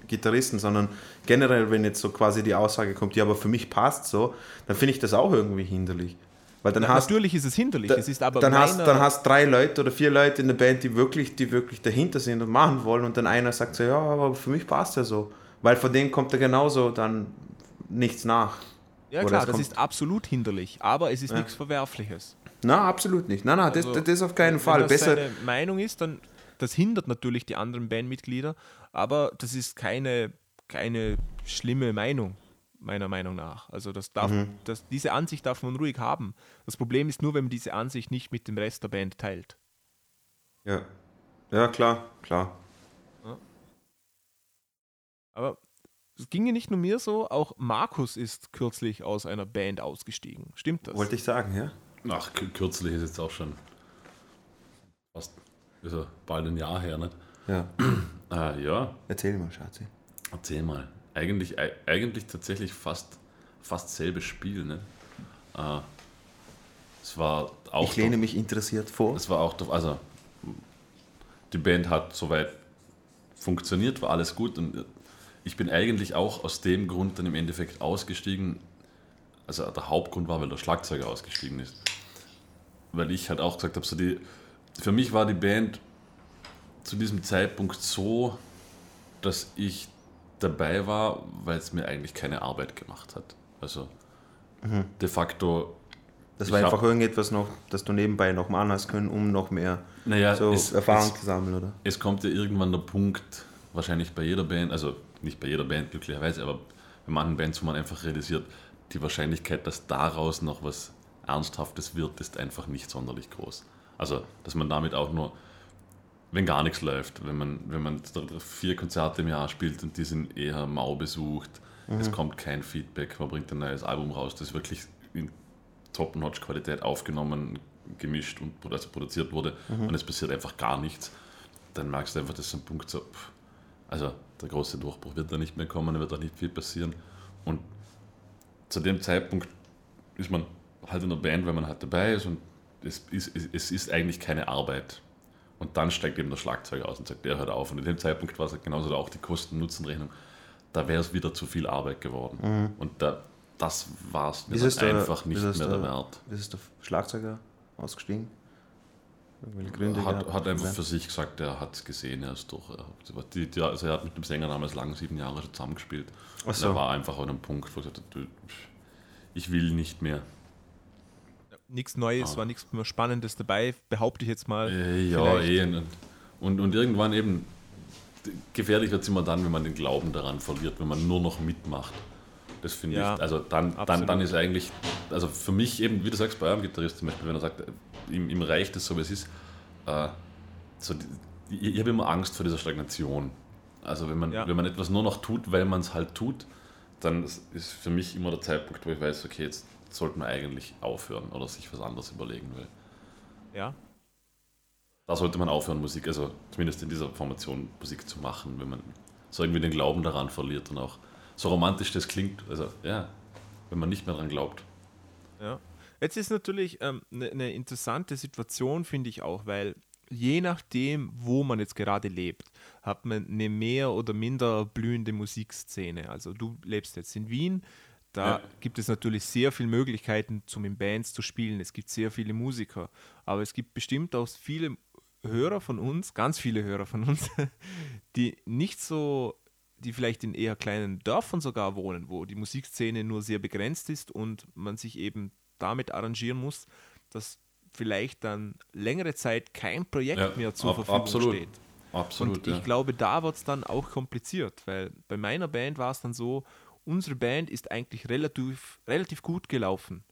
Gitarristen, sondern generell, wenn jetzt so quasi die Aussage kommt, ja, aber für mich passt so, dann finde ich das auch irgendwie hinderlich. Weil dann Na, hast, natürlich ist es hinderlich, da, es ist aber dann hast, dann hast drei Leute oder vier Leute in der Band, die wirklich, die wirklich dahinter sind und machen wollen und dann einer sagt so, ja, aber für mich passt ja so. Weil von dem kommt er genauso dann nichts nach. Ja klar, das, das ist absolut hinderlich, aber es ist ja. nichts Verwerfliches. Na, absolut nicht. Nein, nein, also, das, das auf keinen Fall. Wenn das Besser. seine Meinung ist, dann das hindert natürlich die anderen Bandmitglieder, aber das ist keine, keine schlimme Meinung, meiner Meinung nach. Also das darf, mhm. das, diese Ansicht darf man ruhig haben. Das Problem ist nur, wenn man diese Ansicht nicht mit dem Rest der Band teilt. Ja. Ja, klar, klar. Ja. Aber es ging ja nicht nur mir so, auch Markus ist kürzlich aus einer Band ausgestiegen. Stimmt das? Wollte ich sagen, ja? Ach, kürzlich ist jetzt auch schon fast ja bald ein Jahr her, nicht? Ja. äh, ja. Erzähl mal, Schatzi. Erzähl mal. Eigentlich, eigentlich tatsächlich fast, fast selbes Spiel, ne? Äh, es war auch. Ich lehne doch, mich interessiert vor. Es war auch, doch, also die Band hat soweit funktioniert, war alles gut und ich bin eigentlich auch aus dem Grund dann im Endeffekt ausgestiegen. Also der Hauptgrund war, weil der Schlagzeuger ausgestiegen ist. Weil ich halt auch gesagt habe, so die, für mich war die Band zu diesem Zeitpunkt so, dass ich dabei war, weil es mir eigentlich keine Arbeit gemacht hat. Also mhm. de facto. Das war einfach irgendetwas noch, das du nebenbei noch machen hast können, um noch mehr naja, so es, Erfahrung es, zu sammeln, oder? Es kommt ja irgendwann der Punkt, wahrscheinlich bei jeder Band, also nicht bei jeder Band glücklicherweise, aber bei manchen Bands, wo man einfach realisiert, die Wahrscheinlichkeit, dass daraus noch was Ernsthaftes wird, ist einfach nicht sonderlich groß. Also, dass man damit auch nur, wenn gar nichts läuft, wenn man, wenn man vier Konzerte im Jahr spielt und die sind eher mau besucht, mhm. es kommt kein Feedback, man bringt ein neues Album raus, das wirklich in Top-Notch-Qualität aufgenommen, gemischt und also produziert wurde mhm. und es passiert einfach gar nichts, dann merkst du einfach, das ist ein Punkt so, also der große Durchbruch wird da nicht mehr kommen, da wird da nicht viel passieren. Und zu dem Zeitpunkt ist man halt in der Band, weil man halt dabei ist und es ist, es ist eigentlich keine Arbeit. Und dann steigt eben der Schlagzeuger aus und sagt, der hört auf. Und in dem Zeitpunkt war es genauso auch die Kosten-Nutzen-Rechnung. Da wäre es wieder zu viel Arbeit geworden. Mhm. Und da, das war es mir einfach nicht mehr der, der Wert. Wie ist der Schlagzeuger ausgestiegen? Gründe hat, hat einfach für sich gesagt, er hat es gesehen, er ist doch. Die, die, also er hat mit dem Sänger damals lang sieben Jahre schon zusammengespielt. So. er war einfach an einem Punkt, wo er gesagt hat, ich will nicht mehr nichts Neues, ah. war nichts mehr Spannendes dabei, behaupte ich jetzt mal. Äh, ja, eh. Und, und irgendwann eben, gefährlich wird es immer dann, wenn man den Glauben daran verliert, wenn man nur noch mitmacht. Das finde ja, ich, also dann, dann, dann ist eigentlich, also für mich eben, wie du sagst, bei eurem Gitarrist zum Beispiel, wenn er sagt, ihm, ihm reicht es so, wie es ist, äh, so ich, ich habe immer Angst vor dieser Stagnation. Also wenn man, ja. wenn man etwas nur noch tut, weil man es halt tut, dann ist für mich immer der Zeitpunkt, wo ich weiß, okay, jetzt sollte man eigentlich aufhören oder sich was anderes überlegen will. Ja. da sollte man aufhören, Musik, also zumindest in dieser Formation Musik zu machen, wenn man so irgendwie den Glauben daran verliert und auch so romantisch das klingt, also ja, wenn man nicht mehr daran glaubt. Ja. Jetzt ist natürlich eine ähm, ne, interessante Situation, finde ich auch, weil je nachdem, wo man jetzt gerade lebt, hat man eine mehr oder minder blühende Musikszene. Also du lebst jetzt in Wien, da ja. gibt es natürlich sehr viele Möglichkeiten, zum in Bands zu spielen. Es gibt sehr viele Musiker, aber es gibt bestimmt auch viele Hörer von uns, ganz viele Hörer von uns, die nicht so, die vielleicht in eher kleinen Dörfern sogar wohnen, wo die Musikszene nur sehr begrenzt ist und man sich eben damit arrangieren muss, dass vielleicht dann längere Zeit kein Projekt ja, mehr zur ab, Verfügung absolut. steht. Absolut. Und ich ja. glaube, da wird es dann auch kompliziert, weil bei meiner Band war es dann so, unsere Band ist eigentlich relativ, relativ gut gelaufen.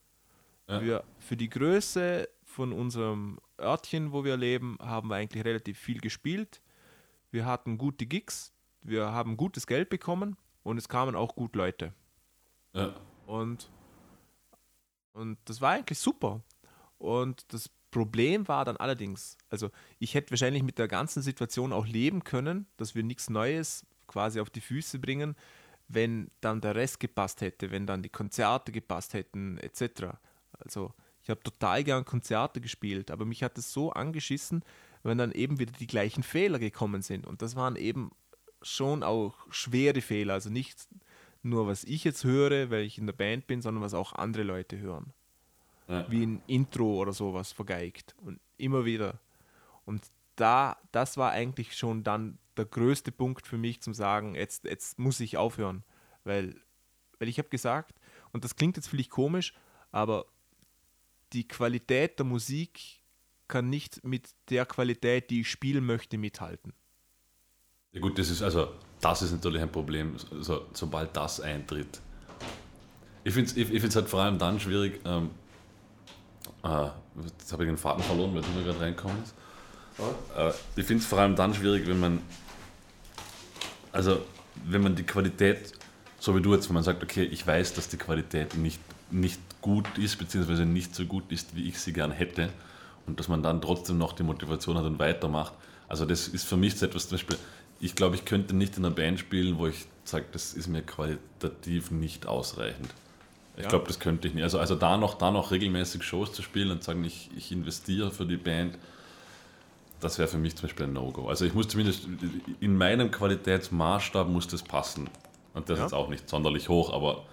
Ja. Wir, für die Größe von unserem Örtchen, wo wir leben, haben wir eigentlich relativ viel gespielt. Wir hatten gute Gigs, wir haben gutes Geld bekommen und es kamen auch gut Leute. Ja. Und, und das war eigentlich super. Und das Problem war dann allerdings, also ich hätte wahrscheinlich mit der ganzen Situation auch leben können, dass wir nichts Neues quasi auf die Füße bringen, wenn dann der Rest gepasst hätte, wenn dann die Konzerte gepasst hätten, etc. Also ich habe total gern Konzerte gespielt, aber mich hat es so angeschissen, wenn dann eben wieder die gleichen Fehler gekommen sind. Und das waren eben schon auch schwere Fehler. Also nicht nur, was ich jetzt höre, weil ich in der Band bin, sondern was auch andere Leute hören ja. wie ein Intro oder sowas vergeigt. Und immer wieder. Und da, das war eigentlich schon dann der größte Punkt für mich zum sagen, jetzt, jetzt muss ich aufhören. Weil, weil ich habe gesagt, und das klingt jetzt vielleicht komisch, aber die Qualität der Musik kann nicht mit der Qualität, die ich spielen möchte, mithalten. Ja gut, das ist also das ist natürlich ein Problem, also, sobald das eintritt. Ich finde es ich, ich halt vor allem dann schwierig, ähm, äh, jetzt habe ich den Faden verloren, weil du mir gerade reinkommen ist. Äh, ich finde es vor allem dann schwierig, wenn man, also wenn man die Qualität, so wie du jetzt, wenn man sagt, okay, ich weiß, dass die Qualität nicht, nicht gut ist, beziehungsweise nicht so gut ist, wie ich sie gern hätte, und dass man dann trotzdem noch die Motivation hat und weitermacht. Also das ist für mich so etwas, zum Beispiel, ich glaube, ich könnte nicht in einer Band spielen, wo ich sage, das ist mir qualitativ nicht ausreichend. Ich ja. glaube, das könnte ich nicht. Also, also da, noch, da noch regelmäßig Shows zu spielen und sagen, ich, ich investiere für die Band, das wäre für mich zum Beispiel ein No-Go. Also ich muss zumindest, in meinem Qualitätsmaßstab muss das passen. Und das ja. ist auch nicht sonderlich hoch, aber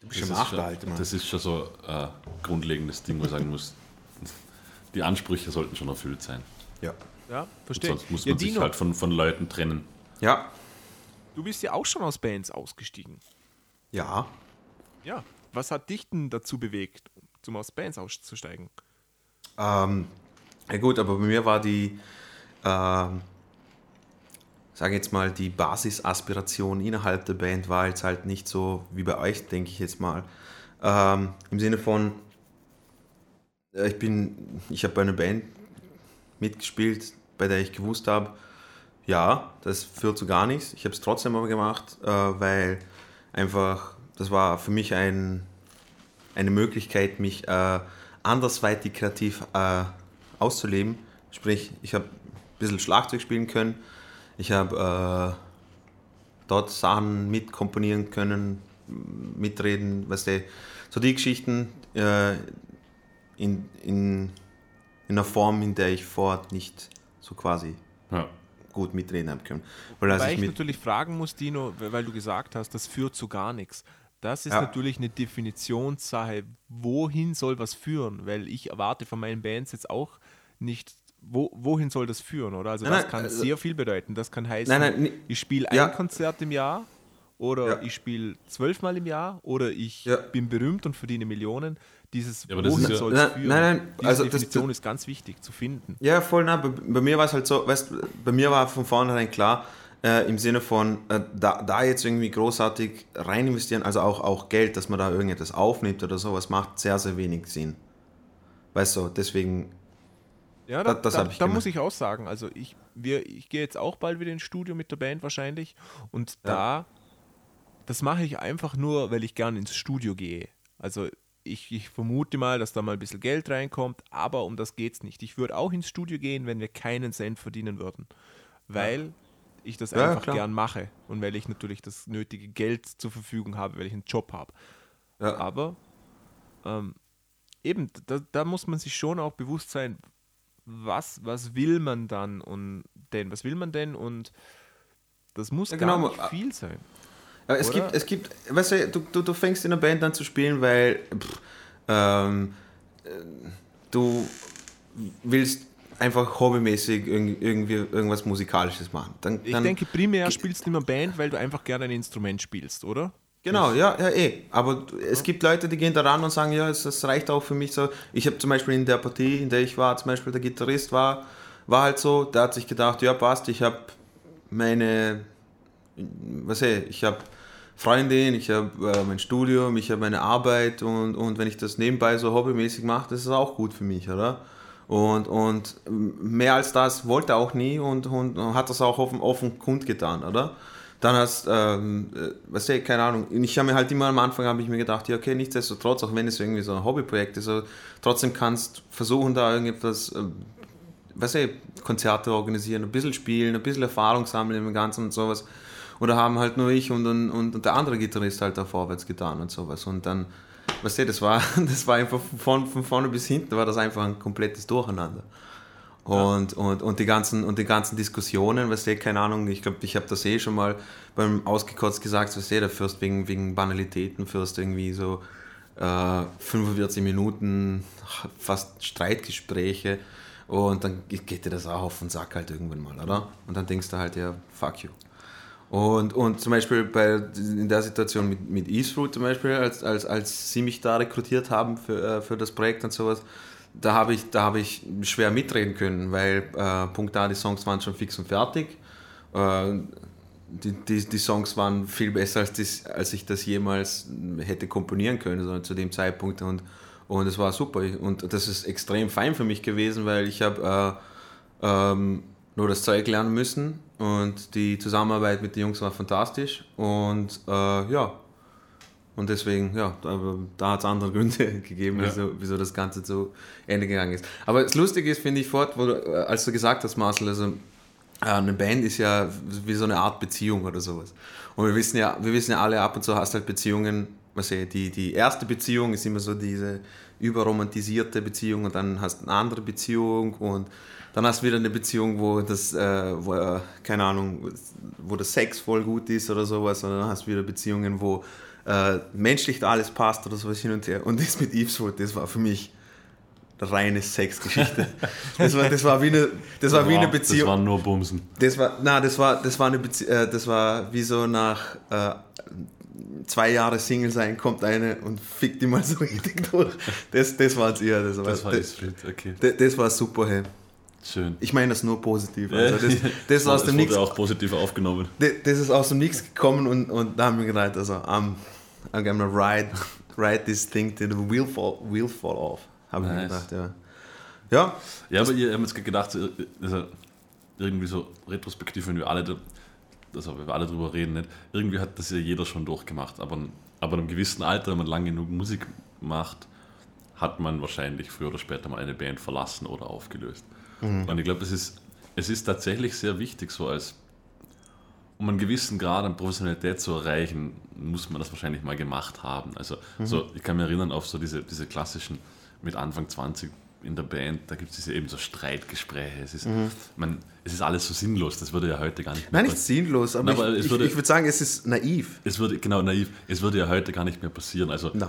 Du bist das, ist schon, halt, das ist schon so ein grundlegendes Ding, wo ich sagen muss, die Ansprüche sollten schon erfüllt sein. Ja. Ja, verstehe. sonst muss man ja, sich halt von, von Leuten trennen. Ja, Du bist ja auch schon aus Bands ausgestiegen. Ja. Ja. Was hat dich denn dazu bewegt, zum aus Bands auszusteigen? Ähm, ja gut, aber bei mir war die, ähm, sage jetzt mal, die Basisaspiration innerhalb der Band war jetzt halt nicht so wie bei euch, denke ich jetzt mal. Ähm, Im Sinne von, äh, ich bin, ich habe bei einer Band mitgespielt, bei der ich gewusst habe, ja, das führt zu gar nichts. Ich habe es trotzdem aber gemacht, äh, weil einfach, das war für mich ein, eine Möglichkeit, mich äh, andersweitig kreativ äh, auszuleben. Sprich, ich habe ein bisschen Schlagzeug spielen können, ich habe äh, dort Sachen mitkomponieren können, mitreden, weißt du, so die Geschichten äh, in, in, in einer Form, in der ich vorher nicht so quasi ja gut mitreden haben können. Weil Wobei ich, ich natürlich fragen muss, Dino, weil du gesagt hast, das führt zu gar nichts. Das ist ja. natürlich eine Definitionssache. Wohin soll was führen? Weil ich erwarte von meinen Bands jetzt auch nicht, wo, wohin soll das führen, oder? Also, nein, das nein, kann also, sehr viel bedeuten. Das kann heißen, nein, ich spiele ein ja. Konzert im Jahr oder ja. ich spiele zwölfmal im Jahr oder ich bin berühmt und verdiene Millionen dieses ja, wohin soll es führen. Nein, nein, Diese also Definition das, ist ganz wichtig zu finden. Ja, voll, nein, bei, bei, mir war es halt so, weißt, bei mir war von vornherein klar, äh, im Sinne von, äh, da, da jetzt irgendwie großartig rein investieren, also auch, auch Geld, dass man da irgendetwas aufnimmt oder sowas, macht sehr, sehr wenig Sinn. Weißt du, deswegen ja, da, das, da, ich da muss ich auch sagen, also ich, ich gehe jetzt auch bald wieder ins Studio mit der Band wahrscheinlich und da, ja. das mache ich einfach nur, weil ich gerne ins Studio gehe. Also ich, ich vermute mal, dass da mal ein bisschen Geld reinkommt, aber um das geht es nicht. Ich würde auch ins Studio gehen, wenn wir keinen Cent verdienen würden, weil ich das Ja, einfach klar. gern mache und weil ich natürlich das nötige Geld zur Verfügung habe, weil ich einen Job habe. Ja. Aber ähm, eben, da, da muss man sich schon auch bewusst sein, was, was will man dann und denn, was will man denn und das muss Ja, gar genau, nicht aber- viel sein. Aber es Oder? gibt, es gibt, weißt du, du, du, du fängst in einer Band an zu spielen, weil pff, ähm, äh, du willst einfach hobbymäßig irg- irgendwie irgendwas Musikalisches machen. Dann, Ich dann, denke, primär spielst du immer Band, weil du einfach gerne ein Instrument spielst, oder? Genau, ja, ja, eh. Aber es gibt Leute, die gehen da ran und sagen, ja, es, das reicht auch für mich so. Ich habe zum Beispiel in der Partie, in der ich war, zum Beispiel der Gitarrist war, war halt so, der hat sich gedacht, ja, passt, ich habe meine, was ich, ich habe Freundin, ich habe äh, mein Studium, ich habe meine Arbeit und, und wenn ich das nebenbei so hobbymäßig mache, das ist auch gut für mich, oder? Und, und mehr als das wollte er auch nie und, und hat das auch offen, offen kundgetan, oder? Dann hast, ähm, äh, weißt du, keine Ahnung, und ich habe mir halt immer am Anfang, ich mir gedacht, ja okay, nichtsdestotrotz, auch wenn es irgendwie so ein Hobbyprojekt ist, trotzdem kannst versuchen da irgendetwas, äh, weißt du, Konzerte organisieren, ein bisschen spielen, ein bisschen Erfahrung sammeln im Ganzen und sowas. Und da haben halt nur ich und, und, und der andere Gitarrist halt da vorwärts getan und sowas. Und dann, weißt du, das war, das war einfach von, von vorne bis hinten war das einfach ein komplettes Durcheinander. Und, und, und, die ganzen, und die ganzen Diskussionen, weißt du, keine Ahnung, ich glaube, ich habe das eh schon mal beim Ausgekotzt gesagt, weißt du, der führst wegen, wegen Banalitäten, führst irgendwie so äh, 45 Minuten fast Streitgespräche und dann geht dir das auch auf den Sack halt irgendwann mal, oder? Und dann denkst du halt, ja, fuck you. Und, und zum Beispiel bei, in der Situation mit, mit Eastwood zum Beispiel, als, als, als sie mich da rekrutiert haben für, äh, für das Projekt und sowas, da habe ich, da habe ich schwer mitreden können, weil äh, Punkt A, die Songs waren schon fix und fertig. Äh, die, die, die Songs waren viel besser, als, das, als ich das jemals hätte komponieren können, so zu dem Zeitpunkt. Und, und es war super. Und das ist extrem fein für mich gewesen, weil ich habe äh, ähm, nur das Zeug lernen müssen und die Zusammenarbeit mit den Jungs war fantastisch. Und äh, ja, und deswegen, ja, da, da hat es andere Gründe gegeben, Ja. wieso, wieso das Ganze zu Ende gegangen ist. Aber das Lustige ist, finde ich, fort, wo du, äh, als du gesagt hast, Marcel, also äh, eine Band ist ja wie so eine Art Beziehung oder sowas. Und wir wissen ja, wir wissen ja alle, ab und zu hast halt Beziehungen, was ich, die, die erste Beziehung ist immer so diese überromantisierte Beziehung und dann hast du eine andere Beziehung und dann hast du wieder eine Beziehung, wo das, äh, wo, äh, keine Ahnung, wo der Sex voll gut ist oder sowas und dann hast du wieder Beziehungen, wo äh, menschlich alles passt oder sowas hin und her. Und das mit Eve's das war für mich eine reine Sexgeschichte. Das war, das war wie eine, das war wie eine Beziehung. Das waren nur Bumsen. Das war, na, das war, das war eine Bezie äh, das war wie so nach äh, zwei Jahre Single sein, kommt eine und fickt die mal so richtig durch. Das, das war es eher. Das war, Das war das, okay. das, das war super, hey. Schön. Ich meine das nur positiv. Also das, das, ist aus dem wurde Nix, auch positiv aufgenommen. das, das ist aus dem Nichts gekommen und, und da haben wir gedacht, also I'm, I'm gonna ride, ride this thing till the wheel fall, wheel fall off. Habe ich mir Nice. gedacht, ja. Ja, Ja, aber ihr habt jetzt gedacht, so, also irgendwie so retrospektiv, wenn wir alle, also wenn wir alle drüber reden, nicht? irgendwie hat das ja jeder schon durchgemacht, aber, aber in einem gewissen Alter, wenn man lang genug Musik macht, hat man wahrscheinlich früher oder später mal eine Band verlassen oder aufgelöst. Und ich glaube, es ist, es ist tatsächlich sehr wichtig, so als um einen gewissen Grad an Professionalität zu erreichen, muss man das wahrscheinlich mal gemacht haben. Also so, ich kann mich erinnern auf so diese, diese klassischen mit Anfang 20 in der Band, da gibt es diese eben so Streitgespräche. Es ist, man, es ist alles so sinnlos, das würde ja heute gar nicht mehr nein, nicht sinnlos, aber, Na, aber ich, würde- ich würde sagen, es ist naiv. es würde, genau, naiv, es würde ja heute gar nicht mehr passieren. Also Na.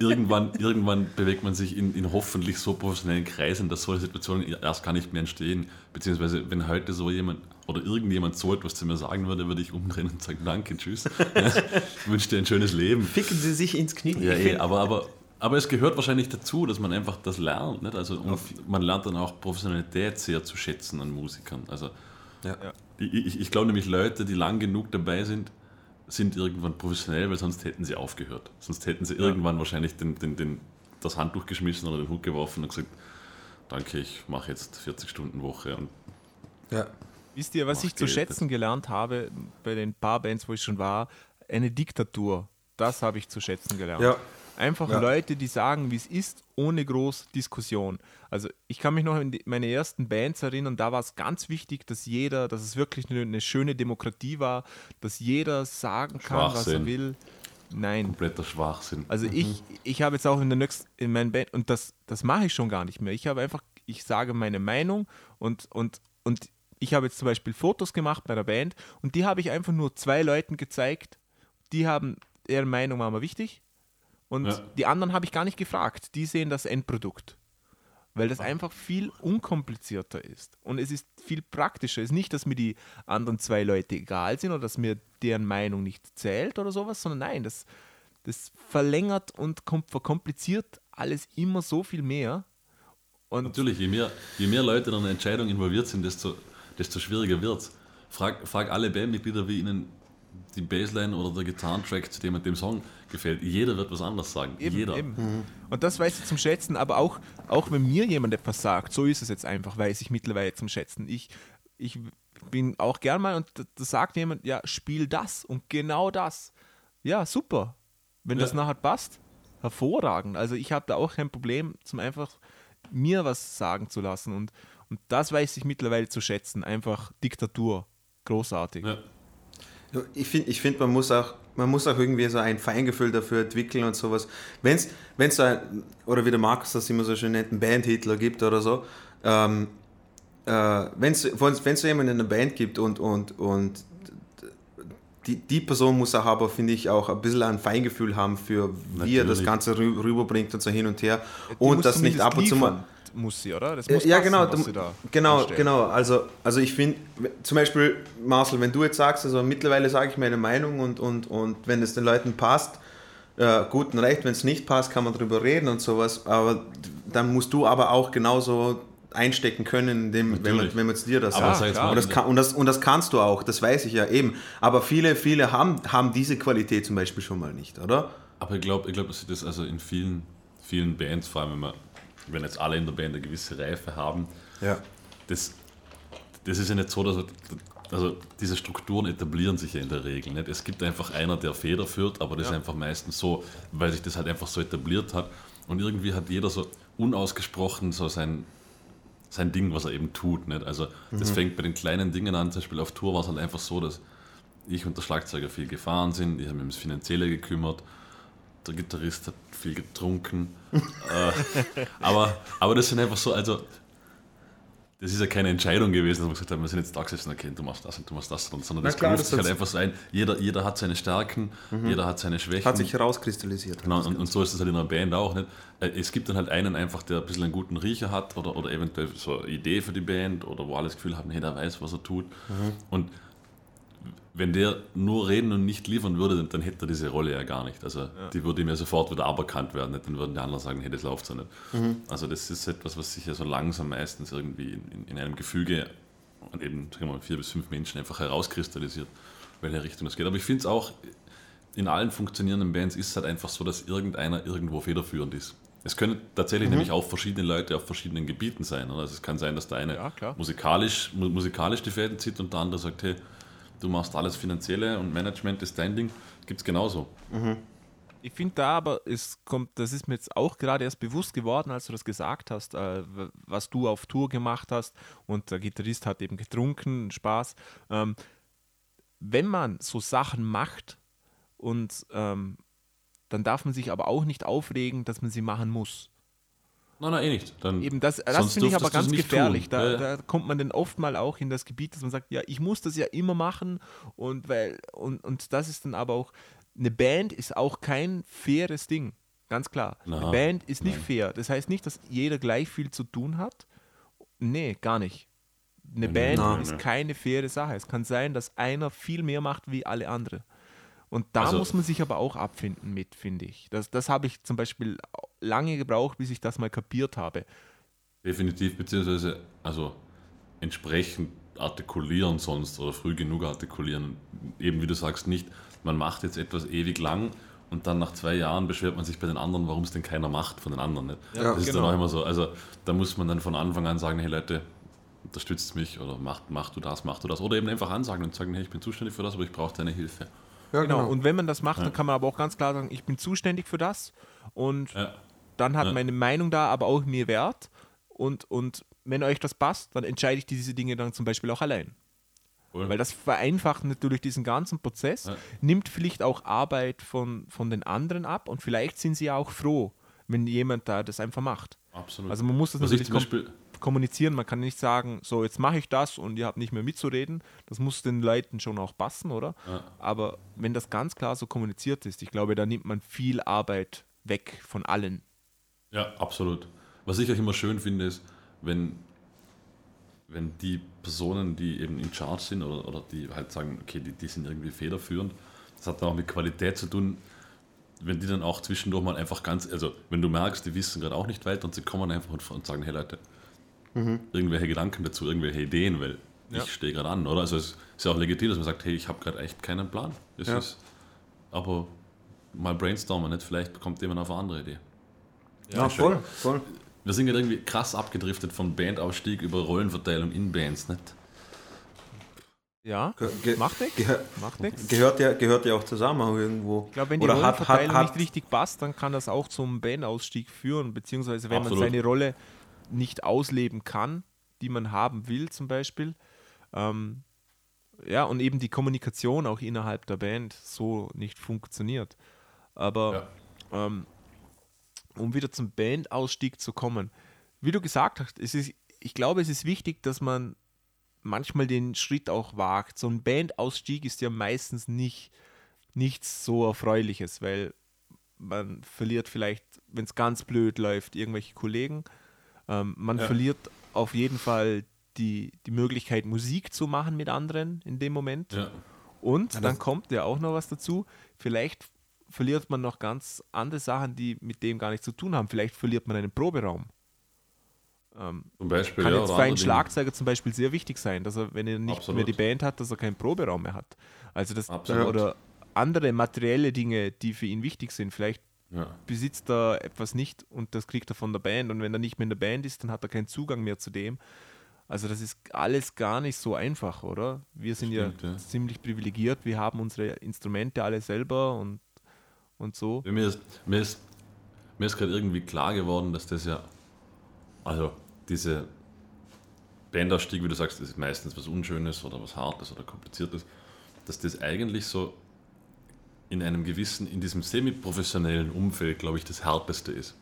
Irgendwann, irgendwann bewegt man sich in, in hoffentlich so professionellen Kreisen, dass solche Situationen erst gar nicht mehr entstehen. Beziehungsweise, wenn heute so jemand oder irgendjemand so etwas zu mir sagen würde, würde ich umdrehen und sagen, danke, tschüss. ich wünsche dir ein schönes Leben. Ficken Sie sich ins Knie. Ja, eh, aber, aber, aber es gehört wahrscheinlich dazu, dass man einfach das lernt. Nicht? Also, man lernt dann auch Professionalität sehr zu schätzen an Musikern. Also, Ja. ich, ich, ich glaube nämlich, Leute, die lang genug dabei sind, sind irgendwann professionell, weil sonst hätten sie aufgehört. Sonst hätten sie irgendwann wahrscheinlich den, den, den, das Handtuch geschmissen oder den Hut geworfen und gesagt, danke, ich mache jetzt 40 Stunden Woche. Und Ja. Wisst ihr, was ich zu schätzen gelernt habe bei den paar Bands, wo ich schon war? Eine Diktatur. das habe ich zu schätzen gelernt. Ja. Einfach Ja. Leute, die sagen, wie es ist, ohne groß Diskussion. Also ich kann mich noch an die, meine ersten Bands erinnern, da war es ganz wichtig, dass jeder, dass es wirklich eine, eine schöne Demokratie war, dass jeder sagen kann, was er will. Nein. Kompletter Schwachsinn. Also ich, ich habe jetzt auch in der nächsten, in meinen Band, und das, das mache ich schon gar nicht mehr. Ich habe einfach, ich sage meine Meinung und, und, und ich habe jetzt zum Beispiel Fotos gemacht bei der Band und die habe ich einfach nur zwei Leuten gezeigt, die haben, ihre Meinung war mir wichtig und Ja. die anderen habe ich gar nicht gefragt. Die sehen das Endprodukt. Weil das einfach viel unkomplizierter ist. Und es ist viel praktischer. Es ist nicht, dass mir die anderen zwei Leute egal sind oder dass mir deren Meinung nicht zählt oder sowas, sondern nein, das, das verlängert und kom verkompliziert alles immer so viel mehr. Und Natürlich, je mehr, je mehr Leute in einer Entscheidung involviert sind, desto, desto schwieriger wird es. Frag, frag alle Bandmitglieder, wie ihnen die Bassline oder der Gitarrentrack zu dem und dem Song gefällt. Jeder wird was anderes sagen. Eben, Jeder. eben. Und das weiß ich zum Schätzen, aber auch, auch wenn mir jemand etwas sagt, so ist es jetzt einfach, weiß ich mittlerweile zum Schätzen. Ich, ich bin auch gern mal und da, da sagt jemand, ja, spiel das und genau das. Ja, super. Wenn das Ja. nachher passt, hervorragend. Also ich habe da auch kein Problem, zum einfach mir was sagen zu lassen. Und, und das weiß ich mittlerweile zu schätzen. Einfach Diktatur. Großartig. Ja. Ich finde, ich find, man, muss auch, man muss auch irgendwie so ein Feingefühl dafür entwickeln und sowas. Wenn es ein, oder wie der Markus das immer so schön nennt, einen Bandhitler gibt oder so, ähm, äh, wenn es so jemanden in einer Band gibt und, und, und die, die Person muss auch aber, finde ich, auch ein bisschen ein Feingefühl haben für, wie er das Natürlich. Ganze rü rüberbringt und so hin und her. Die und das nicht ab und zu mal. Muss sie, oder? Das Ja, muss ja, passen, genau, was du- sie da genau, anstellt. genau. Also, also ich finde, zum Beispiel, Marcel, wenn du jetzt sagst, also mittlerweile sage ich meine Meinung und, und, und wenn es den Leuten passt, äh, gut und recht, wenn es nicht passt, kann man drüber reden und sowas, aber dann musst du aber auch genauso einstecken können, in dem, wenn, man, wenn man es dir das Aber sagt. Und das, kann, und, das, und das kannst du auch, das weiß ich ja eben. Aber viele, viele haben, haben diese Qualität zum Beispiel schon mal nicht, oder? Aber ich glaube, ich glaub, dass sie das also in vielen, vielen Bands, vor allem wenn, man, wenn jetzt alle in der Band eine gewisse Reife haben, Ja. das, das ist ja nicht so, dass also diese Strukturen etablieren sich ja in der Regel nicht. Es gibt einfach einer, der Feder führt, aber das ist einfach meistens so, weil sich das halt einfach so etabliert hat. Und irgendwie hat jeder so unausgesprochen so sein, sein Ding, was er eben tut. Nicht? Also das fängt bei den kleinen Dingen an, zum Beispiel auf Tour war es halt einfach so, dass ich und der Schlagzeuger viel gefahren sind, ich habe mich ums Finanzielle gekümmert, der Gitarrist hat viel getrunken. äh, aber, aber das sind einfach so, also das ist ja keine Entscheidung gewesen, dass wir gesagt haben, wir sind jetzt da gesessen, okay, du machst das und du machst das, sondern Na das klar, sich halt einfach so ein. Jeder, jeder hat seine Stärken, jeder hat seine Schwächen. Hat sich herauskristallisiert. Genau, und, und so ist es halt in einer Band auch nicht. Äh, Es gibt dann halt einen einfach, der ein bisschen einen guten Riecher hat oder, oder eventuell so eine Idee für die Band oder wo alle das Gefühl haben, hey, der weiß, was er tut. Und wenn der nur reden und nicht liefern würde, dann, hätte er diese Rolle ja gar nicht. Also die würde ihm ja sofort wieder aberkannt werden. Nicht? Dann würden die anderen sagen, hey, das läuft so nicht. Also das ist etwas, was sich ja so langsam meistens irgendwie in, in, in einem Gefüge und eben sagen wir mal, vier bis fünf Menschen einfach herauskristallisiert, welche Richtung es geht. Aber ich finde es auch, in allen funktionierenden Bands ist es halt einfach so, dass irgendeiner irgendwo federführend ist. Es können tatsächlich nämlich auch verschiedene Leute auf verschiedenen Gebieten sein. Oder? Also es kann sein, dass der eine Ja, musikalisch, mu musikalisch die Fäden zieht und der andere sagt, hey, du machst alles Finanzielle und Management ist dein Ding. Gibt es genauso. Ich finde da aber, es kommt, das ist mir jetzt auch gerade erst bewusst geworden, als du das gesagt hast, äh, was du auf Tour gemacht hast und der Gitarrist hat eben getrunken, Spaß. Ähm, wenn man so Sachen macht und ähm, dann darf man sich aber auch nicht aufregen, dass man sie machen muss. Nein, nein, eh nicht. Dann, Eben das, das finde ich aber ganz gefährlich. Da, Ja, da kommt man dann oft mal auch in das Gebiet, dass man sagt, ja, ich muss das ja immer machen und weil und, und das ist dann aber auch eine Band ist auch kein faires Ding, ganz klar. Na, eine Band ist nicht nein. fair. Das heißt nicht, dass jeder gleich viel zu tun hat. Nee, gar nicht. Eine Band nein, ist keine faire Sache. Es kann sein, dass einer viel mehr macht wie alle andere. Und da Also- muss man sich aber auch abfinden mit, finde ich. Das, das habe ich zum Beispiel lange gebraucht, bis ich das mal kapiert habe. Definitiv, beziehungsweise also entsprechend artikulieren sonst oder früh genug artikulieren. Eben wie du sagst, nicht, man macht jetzt etwas ewig lang und dann nach zwei Jahren beschwert man sich bei den anderen, warum es denn keiner macht von den anderen nicht. Ja, das ist genau. dann auch immer so. Also da muss man dann von Anfang an sagen, hey Leute, unterstützt mich oder mach, mach du das, mach du das. Oder eben einfach ansagen und sagen, hey, ich bin zuständig für das, aber ich brauche deine Hilfe. Ja, genau. genau. Und wenn man das macht, Ja. dann kann man aber auch ganz klar sagen, ich bin zuständig für das und Ja. dann hat Ja. meine Meinung da aber auch mir Wert und, und wenn euch das passt, dann entscheide ich diese Dinge dann zum Beispiel auch allein. Cool. Weil das vereinfacht natürlich diesen ganzen Prozess, Ja. nimmt vielleicht auch Arbeit von, von den anderen ab und vielleicht sind sie ja auch froh, wenn jemand da das einfach macht. Absolut. Also man muss das Was ich natürlich zum kom Beispiel, kommunizieren, man kann nicht sagen, so jetzt mache ich das und ihr habt nicht mehr mitzureden. Das muss den Leuten schon auch passen, oder? Ja. Aber wenn das ganz klar so kommuniziert ist, ich glaube, da nimmt man viel Arbeit weg von allen. Ja, absolut. Was ich auch immer schön finde, ist, wenn, wenn die Personen, die eben in Charge sind oder, oder die halt sagen, okay, die, die sind irgendwie federführend, das hat dann auch mit Qualität zu tun, wenn die dann auch zwischendurch mal einfach ganz, also wenn du merkst, die wissen gerade auch nicht weiter und sie kommen einfach und, und sagen, hey Leute, irgendwelche Gedanken dazu, irgendwelche Ideen, weil Ja. ich stehe gerade an, oder? Also es ist ja auch legitim, dass man sagt, hey, ich habe gerade echt keinen Plan. Es Ja. ist, aber mal brainstormen, nicht? Vielleicht kommt jemand auf eine andere Idee. Ja, voll, voll. Wir sind gerade irgendwie krass abgedriftet von Bandausstieg über Rollenverteilung in Bands, nicht? Ja, Ge ge macht nichts. gehör Macht nichts. gehört, ja, gehört ja auch zusammen irgendwo. Ich glaube, wenn die Oder hat- Rollenverteilung hat- hat- nicht richtig passt, dann kann das auch zum Bandausstieg führen, beziehungsweise wenn Absolut. man seine Rolle nicht ausleben kann, die man haben will zum Beispiel. Ähm, ja, und eben die Kommunikation auch innerhalb der Band so nicht funktioniert. Aber ähm, um wieder zum Bandausstieg zu kommen, wie du gesagt hast, es ist, ich glaube, es ist wichtig, dass man manchmal den Schritt auch wagt. So ein Bandausstieg ist ja meistens nicht nichts so Erfreuliches, weil man verliert vielleicht, wenn es ganz blöd läuft, irgendwelche Kollegen. Ähm, man Ja. verliert auf jeden Fall die, die Möglichkeit, Musik zu machen mit anderen in dem Moment. Ja. Und Ja, dann kommt ja auch noch was dazu. Vielleicht verliert man noch ganz andere Sachen, die mit dem gar nichts zu tun haben. Vielleicht verliert man einen Proberaum. Ähm, Zum Beispiel, kann ja. jetzt für einen Schlagzeuger zum Beispiel sehr wichtig sein, dass er, wenn er nicht Absolut. mehr die Band hat, dass er keinen Proberaum mehr hat. Also das Absolut. oder andere materielle Dinge, die für ihn wichtig sind. Vielleicht Dinge. Ja. besitzt er etwas nicht und das kriegt er von der Band und wenn er nicht mehr in der Band ist, dann hat er keinen Zugang mehr zu dem. Also das ist alles gar nicht so einfach, oder? Wir sind Stimmt, ja, ja. ziemlich privilegiert, wir haben unsere Instrumente alle selber und, und so. Mir ist, mir ist, mir ist gerade irgendwie klar geworden, dass das ja, also diese Bandausstieg, wie du sagst, das ist meistens was Unschönes oder was Hartes oder Kompliziertes, dass das eigentlich so in einem gewissen, in diesem semi-professionellen Umfeld, glaube ich, das Härteste ist.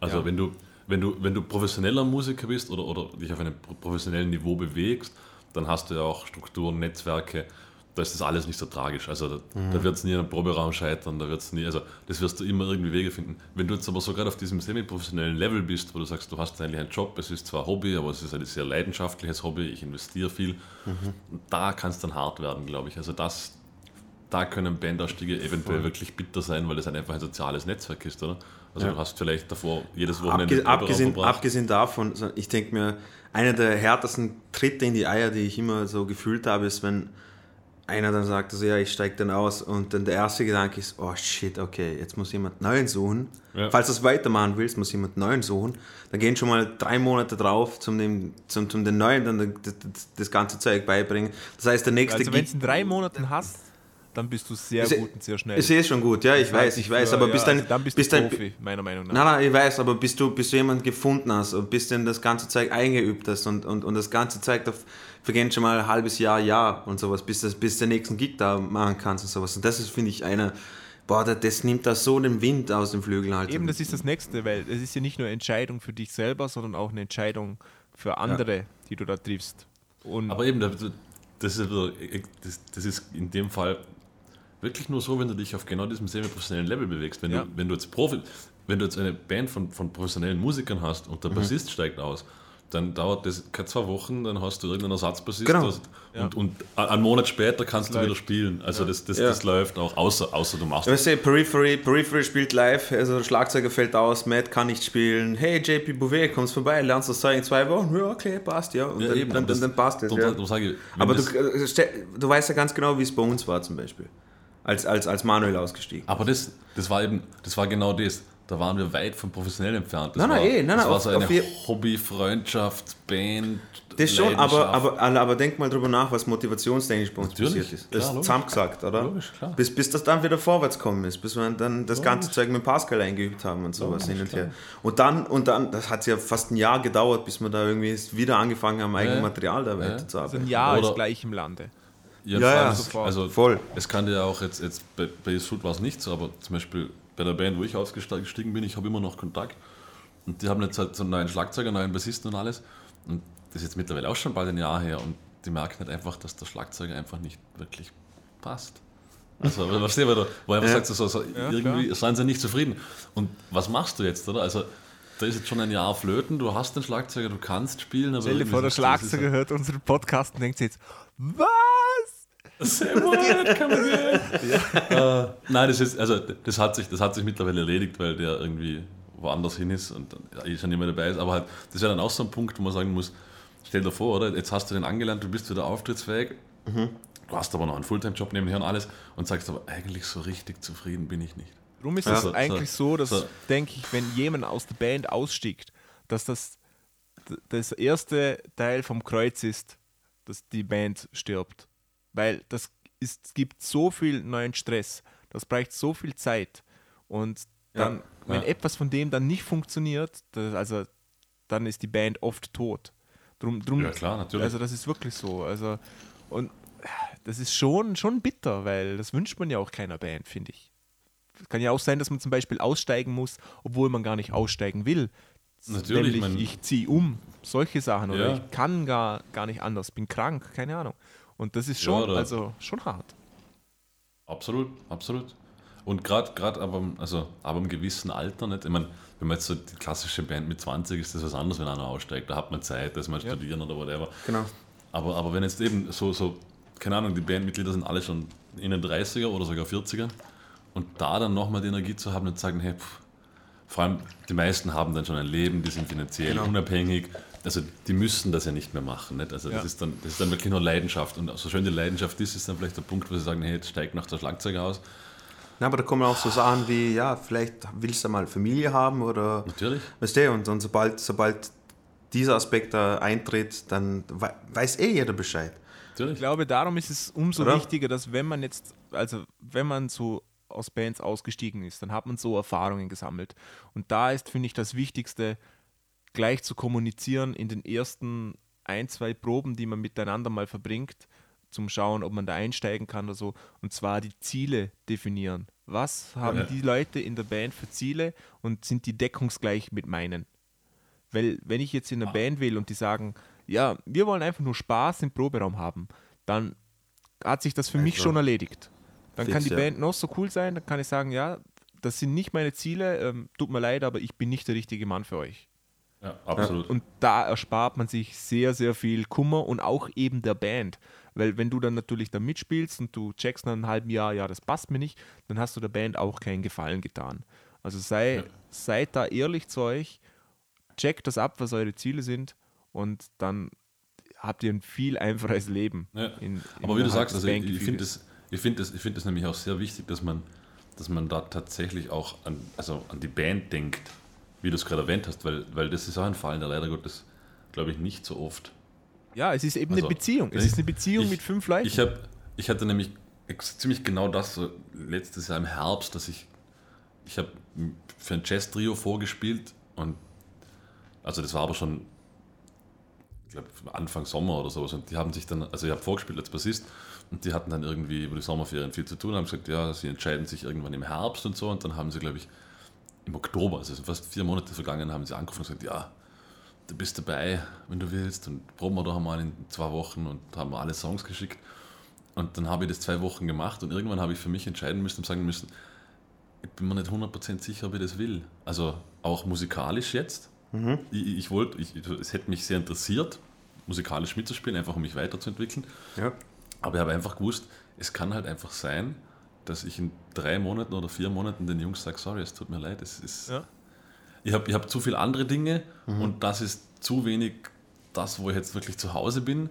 Also Ja. wenn du, wenn du, wenn du professioneller Musiker bist oder, oder dich auf einem pro- professionellen Niveau bewegst, dann hast du ja auch Strukturen, Netzwerke, da ist das alles nicht so tragisch. Also da, da wird es nie an einem Proberaum scheitern, da wird es nie, also das wirst du immer irgendwie Wege finden. Wenn du jetzt aber so gerade auf diesem semi-professionellen Level bist, wo du sagst, du hast eigentlich einen Job, es ist zwar Hobby, aber es ist ein sehr leidenschaftliches Hobby, ich investiere viel, und da kann es dann hart werden, glaube ich. Also das, da können Bandausstiege eventuell wirklich bitter sein, weil es ein einfach ein soziales Netzwerk ist, oder? Also Ja. du hast vielleicht davor jedes Wochenende abgesehen, abgesehen davon, ich denke mir, einer der härtesten Tritte in die Eier, die ich immer so gefühlt habe, ist, wenn einer dann sagt, also, ja, ich steige dann aus und dann der erste Gedanke ist, oh shit, okay, jetzt muss jemand Neuen suchen. Ja. Falls du es weitermachen willst, muss jemand Neuen suchen. Dann gehen schon mal drei Monate drauf, zum dem, zum, zum den Neuen dann das, das, ganze Zeug beibringen. Das heißt, der nächste Also wenn in drei Monaten hast, dann bist du sehr Ist- gut und sehr schnell. Ich sehe es schon gut, ja, ich weiß, ich weiß, aber ja, bis dann, also dann bist bis du dann, Profi, meiner Meinung nach. Nein, nein, ich weiß, aber bis du, bis du jemanden gefunden hast und bis du das ganze Zeug eingeübt hast und, und, und das ganze Zeug, da vergeht schon mal ein halbes Jahr, Jahr und sowas, bis, das, bis du den nächsten Gig da machen kannst und sowas. Und das ist, finde ich, einer, boah, das, das nimmt da so den Wind aus den Flügeln halt. Eben, das ist das Nächste, weil es ist ja nicht nur eine Entscheidung für dich selber, sondern auch eine Entscheidung für andere, die du da triffst. Und Aber eben, das ist, das ist in dem Fall wirklich nur so, wenn du dich auf genau diesem semi-professionellen Level bewegst. Wenn, Ja. du, wenn du jetzt Profi, wenn du jetzt eine Band von, von professionellen Musikern hast und der Mhm. Bassist steigt aus, dann dauert das keine zwei Wochen, dann hast du irgendeinen Ersatzbassist Genau. das- Ja. und, und einen Monat später kannst du läuft. wieder spielen. Also das, das, Ja. das läuft auch, außer, außer du machst Weißt du, Periphery, Periphery spielt live, also der Schlagzeuger fällt aus, Matt kann nicht spielen. Hey, JP Bouvet, kommst vorbei, lernst das Zeug in zwei Wochen? Ja, okay, passt, ja. Und Ja, dann, eben, dann, das- dann, passt es. Ja. Aber du, äh, du weißt ja ganz genau, wie es bei uns war zum Beispiel. Als, als, als Manuel ausgestiegen. Aber das, das war eben, das war genau das. da waren wir weit vom professionell entfernt. Das Nein, nein, war, eh, nein, das nein, war auf- so eine auf je- Hobby, Freundschaft, Band. Das schon, aber, aber, aber, denk mal drüber nach, was motivationstechnisch bei uns Natürlich, passiert ist. klar, Das ist logisch. zusammengesagt, oder? Logisch, klar. Bis, bis das dann wieder vorwärts gekommen ist, bis wir dann das ganze Zeug mit Pascal eingeübt haben und sowas hin und her. Und dann, und dann, das hat ja fast ein Jahr gedauert, bis wir da irgendwie wieder angefangen haben, eigenes Ja. Material da weiter Ja. zu Also arbeiten. ein Jahr Oder- ist gleich im Lande. Ja, Ja, ja, also Voll. Es kann ja auch jetzt, jetzt bei, bei Shoot war es nicht so, aber zum Beispiel bei der Band, wo ich ausgestiegen bin, ich habe immer noch Kontakt. Und die haben jetzt halt so einen neuen Schlagzeuger, einen neuen Bassisten und alles. Und das ist jetzt mittlerweile auch schon bald ein Jahr her. Und die merken halt einfach, dass der Schlagzeuger einfach nicht wirklich passt. Also, was du, wo er einfach Ja. sagt, so, so, so, irgendwie seien sie nicht zufrieden. Und was machst du jetzt, oder? Also, da ist jetzt schon ein Jahr flöten, du hast den Schlagzeuger, du kannst spielen, aber. Stell dir vor, der Schlagzeuger hört unseren Podcast und denkt sich jetzt, was? Äh, nein, das ist, also das hat sich, das hat sich mittlerweile erledigt, weil der irgendwie woanders hin ist und dann eh schon nicht mehr dabei ist. Aber halt, das wäre dann auch so ein Punkt, wo man sagen muss, stell dir vor, oder? Jetzt hast du den angelernt, du bist wieder auftrittsfähig, du hast aber noch einen Fulltime-Job nebenher und alles und sagst aber, eigentlich so richtig zufrieden bin ich nicht. Darum ist Ja. es So, eigentlich so, dass, so. denke ich, wenn jemand aus der Band ausstiegt, dass das das erste Teil vom Kreuz ist, dass die Band stirbt. Weil das ist, es gibt so viel neuen Stress, das braucht so viel Zeit. Und dann, Ja, wenn ja. etwas von dem dann nicht funktioniert, das, also dann ist die Band oft tot. Drum, drum, Ja, klar, natürlich. Also das ist wirklich so. Also, und das ist schon, schon bitter, weil das wünscht man ja auch keiner Band, finde ich. Es kann ja auch sein, dass man zum Beispiel aussteigen muss, obwohl man gar nicht aussteigen will. Natürlich, Nämlich, ich ziehe um, solche Sachen. Oder Ja. ich kann gar, gar nicht anders, bin krank, keine Ahnung. Und das ist Ja, schon, oder- also schon hart. Absolut, absolut. Und gerade gerade aber, also, aber im gewissen Alter nicht. Ich meine, wenn man jetzt so die klassische Band mit 20 ist, das was anderes, wenn einer aussteigt. Da hat man Zeit, da ist man studieren oder whatever. Genau. Aber, aber wenn jetzt eben so, so, keine Ahnung, die Bandmitglieder sind alle schon in den 30er oder sogar 40er und da dann nochmal die Energie zu haben und zu sagen, hey, pff, vor allem die meisten haben dann schon ein Leben, die sind finanziell Genau. unabhängig, also die müssen das ja nicht mehr machen. Nicht? Also Ja. das, ist dann, das ist dann wirklich nur Leidenschaft und so schön die Leidenschaft ist, ist dann vielleicht der Punkt, wo sie sagen, hey, jetzt steigt noch der Schlagzeuger aus. Na, aber da kommen auch so Sachen wie, ja, vielleicht willst du mal Familie haben oder Natürlich. Weißt du, und, und sobald, sobald dieser Aspekt da eintritt, dann wei- weiß eh jeder Bescheid. Ich Natürlich. glaube, darum ist es umso Oder? wichtiger, dass wenn man jetzt, also wenn man so aus Bands ausgestiegen ist, dann hat man so Erfahrungen gesammelt. Und da ist, finde ich, das Wichtigste, gleich zu kommunizieren in den ersten ein, zwei Proben, die man miteinander mal verbringt, zum Schauen, ob man da einsteigen kann oder so. Und zwar die Ziele definieren. Was haben Ja. die Leute in der Band für Ziele und sind die deckungsgleich mit meinen? Weil wenn ich jetzt in eine Band will und die sagen, ja, wir wollen einfach nur Spaß im Proberaum haben, dann hat sich das für mich Also, schon erledigt. Dann fix, kann die ja. Band noch so cool sein, dann kann ich sagen, ja, das sind nicht meine Ziele, ähm, tut mir leid, aber ich bin nicht der richtige Mann für euch. Ja, absolut. Und da erspart man sich sehr, sehr viel Kummer und auch eben der Band. Weil wenn du dann natürlich da mitspielst und du checkst nach einem halben Jahr, ja, das passt mir nicht, dann hast du der Band auch keinen Gefallen getan. Also sei, Ja. seid da ehrlich zu euch, checkt das ab, was eure Ziele sind und dann habt ihr ein viel einfaches Leben. Ja. in- Aber wie du sagst, also ich, ich finde das, ich find das, ich find das nämlich auch sehr wichtig, dass man, dass man da tatsächlich auch an, also an die Band denkt, wie du es gerade erwähnt hast, weil, weil das ist auch ein Fall, der leider Gottes, glaube ich, nicht so oft. Ja, es ist eben Also, eine Beziehung. Es ist eine Beziehung ich- mit fünf Leuten. Ich, hab, ich hatte nämlich ziemlich genau das so letztes Jahr im Herbst, dass ich, ich habe für ein Jazz-Trio vorgespielt und also das war aber schon, ich glaube Anfang Sommer oder sowas und die haben sich dann, also ich habe vorgespielt als Bassist und die hatten dann irgendwie über die Sommerferien viel zu tun, haben gesagt, ja, sie entscheiden sich irgendwann im Herbst und so und dann haben sie, glaube ich, im Oktober, also fast vier Monate vergangen, haben sie angerufen und gesagt, ja, du bist dabei, wenn du willst und proben wir doch einmal in zwei Wochen und haben alle Songs geschickt. Und dann habe ich das zwei Wochen gemacht und irgendwann habe ich für mich entscheiden müssen und sagen müssen, ich bin mir nicht 100% sicher, ob ich das will. Also auch musikalisch jetzt. Ich, ich wollte, es hätte mich sehr interessiert, musikalisch mitzuspielen, einfach um mich weiterzuentwickeln. Ja. Aber ich habe einfach gewusst, es kann halt einfach sein, dass ich in drei Monaten oder vier Monaten den Jungs sage, sorry, es tut mir leid, es ist, Ja. ich habe ich hab zu viele andere Dinge und das ist zu wenig das, wo ich jetzt wirklich zu Hause bin.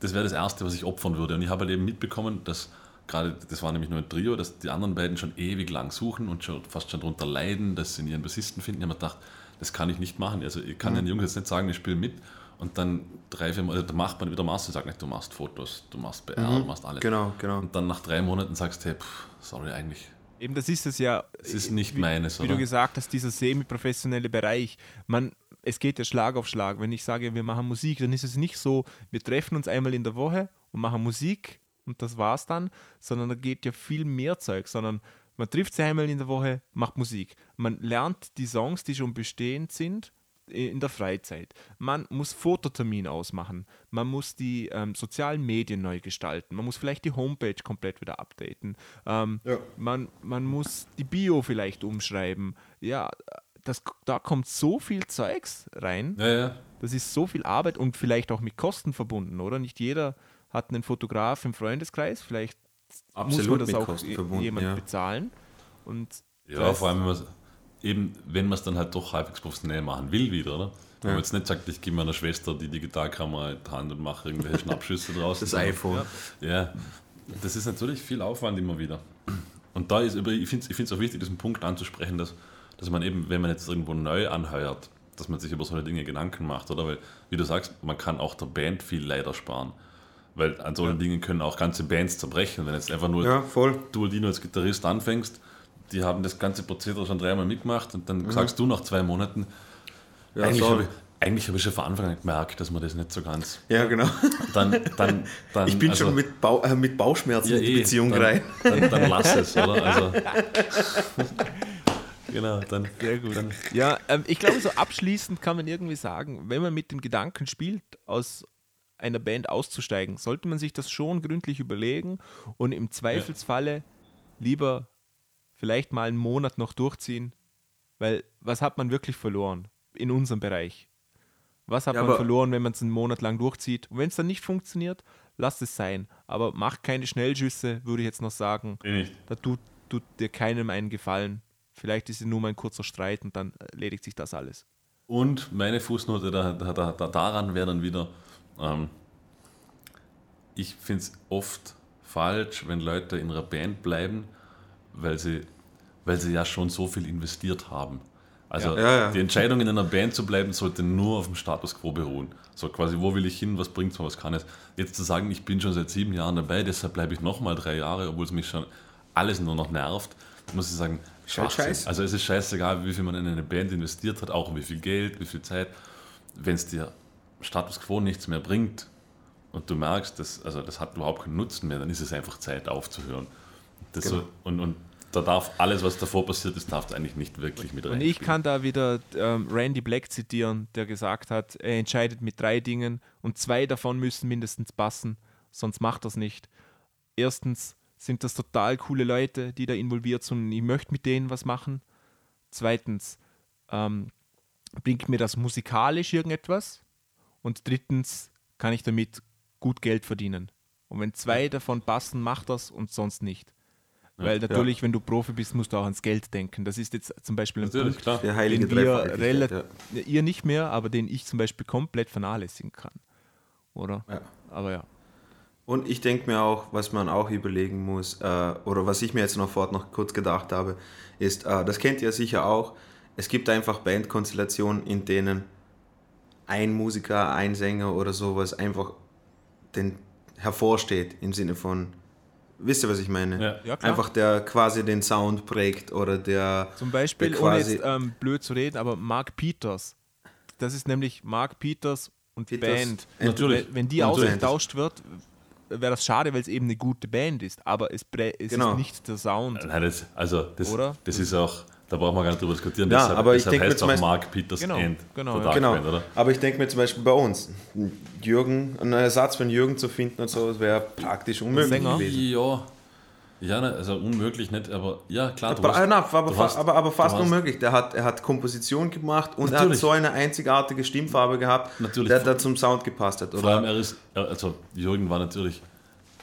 Das wäre das Erste, was ich opfern würde. Und ich habe halt eben mitbekommen, dass gerade, das war nämlich nur ein Trio, dass die anderen beiden schon ewig lang suchen und schon fast schon darunter leiden, dass sie ihren Bassisten finden. Ich habe mir gedacht, das kann ich nicht machen. Also ich kann Mhm. den Jungs jetzt nicht sagen, ich spiele mit und dann drei, vier Mal, also da macht man wieder Master, sagt nicht, du machst Fotos, du machst PR, du machst alles. Genau, genau. Und dann nach drei Monaten sagst du, hey, pff, sorry, eigentlich, Eben, das ist es ja. es ist nicht wie, meines, Wie oder? du gesagt hast, dieser semi-professionelle Bereich. Man, es geht ja Schlag auf Schlag. Wenn ich sage, wir machen Musik, dann ist es nicht so, wir treffen uns einmal in der Woche und machen Musik und das war's dann, sondern da geht ja viel mehr Zeug, sondern man trifft sich einmal in der Woche, macht Musik. Man lernt die Songs, die schon bestehend sind, in der Freizeit. Man muss Fototermin ausmachen. Man muss die ähm, sozialen Medien neu gestalten. Man muss vielleicht die Homepage komplett wieder updaten. Ähm, Ja. man, man muss die Bio vielleicht umschreiben. Ja, das, da kommt so viel Zeugs rein. ja, ja. Das ist so viel Arbeit und vielleicht auch mit Kosten verbunden, oder? Nicht jeder hat einen Fotograf im Freundeskreis. Vielleicht muss man Absolut das auch jemand ja. bezahlen. Und Ja, vor allem, wenn man eben, wenn man es dann halt doch halbwegs professionell machen will wieder, oder? Wenn man jetzt nicht sagt, ich gebe meiner Schwester die Digitalkamera in die Hand und mache irgendwelche Schnappschüsse draus. Das iPhone. Ja, das ist natürlich viel Aufwand immer wieder. Und da ist, aber ich finde es auch wichtig, diesen Punkt anzusprechen, dass, dass man eben, wenn man jetzt irgendwo neu anheuert, dass man sich über solche Dinge Gedanken macht, oder? Weil, wie du sagst, man kann auch der Band viel leider sparen. Weil an solchen Dingen können auch ganze Bands zerbrechen. Wenn jetzt einfach nur Ja, voll. du Dino als Gitarrist anfängst, die haben das ganze Prozedere schon dreimal mitgemacht und dann Mhm. sagst du nach zwei Monaten, Ja, eigentlich habe ich, eigentlich hab ich schon von Anfang an gemerkt, dass man das nicht so ganz. Ja, genau. Dann, dann, dann, Ich bin also- schon mit, Bau, äh, mit Bauchschmerzen ja, in die eh, Beziehung dann, rein. Dann, dann lass es, oder? Also, genau, dann. Sehr gut. Ja, ähm, ich glaube, so abschließend kann man irgendwie sagen, wenn man mit dem Gedanken spielt, aus einer Band auszusteigen, sollte man sich das schon gründlich überlegen und im Zweifelsfalle lieber vielleicht mal einen Monat noch durchziehen, weil was hat man wirklich verloren in unserem Bereich? Was hat Ja, man verloren, wenn man es einen Monat lang durchzieht? Und wenn es dann nicht funktioniert, lasst es sein. Aber macht keine Schnellschüsse, würde ich jetzt noch sagen. Nicht. Da tut, tut dir keinem einen Gefallen. Vielleicht ist es nur mal ein kurzer Streit und dann erledigt sich das alles. Und meine Fußnote da, da, da, da, daran wäre dann wieder, ähm, ich finde es oft falsch, wenn Leute in ihrer Band bleiben, weil sie, weil sie ja schon so viel investiert haben. Also Ja. Ja, die Entscheidung in einer Band zu bleiben, sollte nur auf dem Status quo beruhen. So quasi, wo will ich hin, was bringt mir, was kann es. Jetzt zu sagen, ich bin schon seit sieben Jahren dabei, deshalb bleibe ich nochmal drei Jahre, obwohl es mich schon alles nur noch nervt, muss ich sagen, halt scheiße. Also es ist scheißegal, wie viel man in eine Band investiert hat, auch wie viel Geld, wie viel Zeit. Wenn es dir Status Quo nichts mehr bringt und du merkst, das, also das hat überhaupt keinen Nutzen mehr, dann ist es einfach Zeit aufzuhören. Das Genau. so, und, und da darf alles, was davor passiert ist, darf da eigentlich nicht wirklich mit rein. Und ich kann da wieder ähm, Randy Black zitieren, der gesagt hat, er entscheidet mit drei Dingen und zwei davon müssen mindestens passen, sonst macht er es nicht. Erstens sind das total coole Leute, die da involviert sind und ich möchte mit denen was machen. Zweitens ähm, bringt mir das musikalisch irgendetwas. Und drittens kann ich damit gut Geld verdienen. Und wenn zwei davon passen, macht das und sonst nicht. Weil natürlich, wenn du Profi bist, musst du auch ans Geld denken. Das ist jetzt zum Beispiel ein Natürlich, Punkt, klar. Der heilige den wir relativ, ja. ihr nicht mehr, aber den ich zum Beispiel komplett vernachlässigen kann. Oder? Ja. Aber ja. Und ich denke mir auch, was man auch überlegen muss, äh, oder was ich mir jetzt noch fort noch kurz gedacht habe, ist, äh, das kennt ihr sicher auch, es gibt einfach Bandkonstellationen, in denen ein Musiker, ein Sänger oder sowas einfach den hervorsteht im Sinne von, wisst ihr, was ich meine? Ja. Ja, klar. einfach der quasi den Sound prägt oder der Zum Beispiel, der ohne jetzt ähm, blöd zu reden, aber Mark Peters. Das ist nämlich Mark Peters und Peters Band. and- Natürlich. Wenn, die ausgetauscht wird, wäre das schade, weil es eben eine gute Band ist. Aber es, es Genau. ist nicht der Sound. Nein, das, also das, Oder? das ist auch, da brauchen wir gar nicht drüber diskutieren. Ja, deshalb, aber ich deshalb denke mir heißt zum auch Beispiel- Mark Peters Genau, End. genau, ja. Genau, Band, oder? aber ich denke mir zum Beispiel bei uns, Jürgen, einen Ersatz für einen Jürgen zu finden und so, wäre praktisch unmöglich Sänger? gewesen. Ja, ja ne, also unmöglich nicht, aber ja, klar. du Aber, hast- äh, na, aber, du fa- hast- aber, aber fast du hast- unmöglich. Der hat, er hat Komposition gemacht und er hat Natürlich. so eine einzigartige Stimmfarbe gehabt, Natürlich. der da zum Sound gepasst hat. Vor allem, Oder? er ist, also Jürgen war natürlich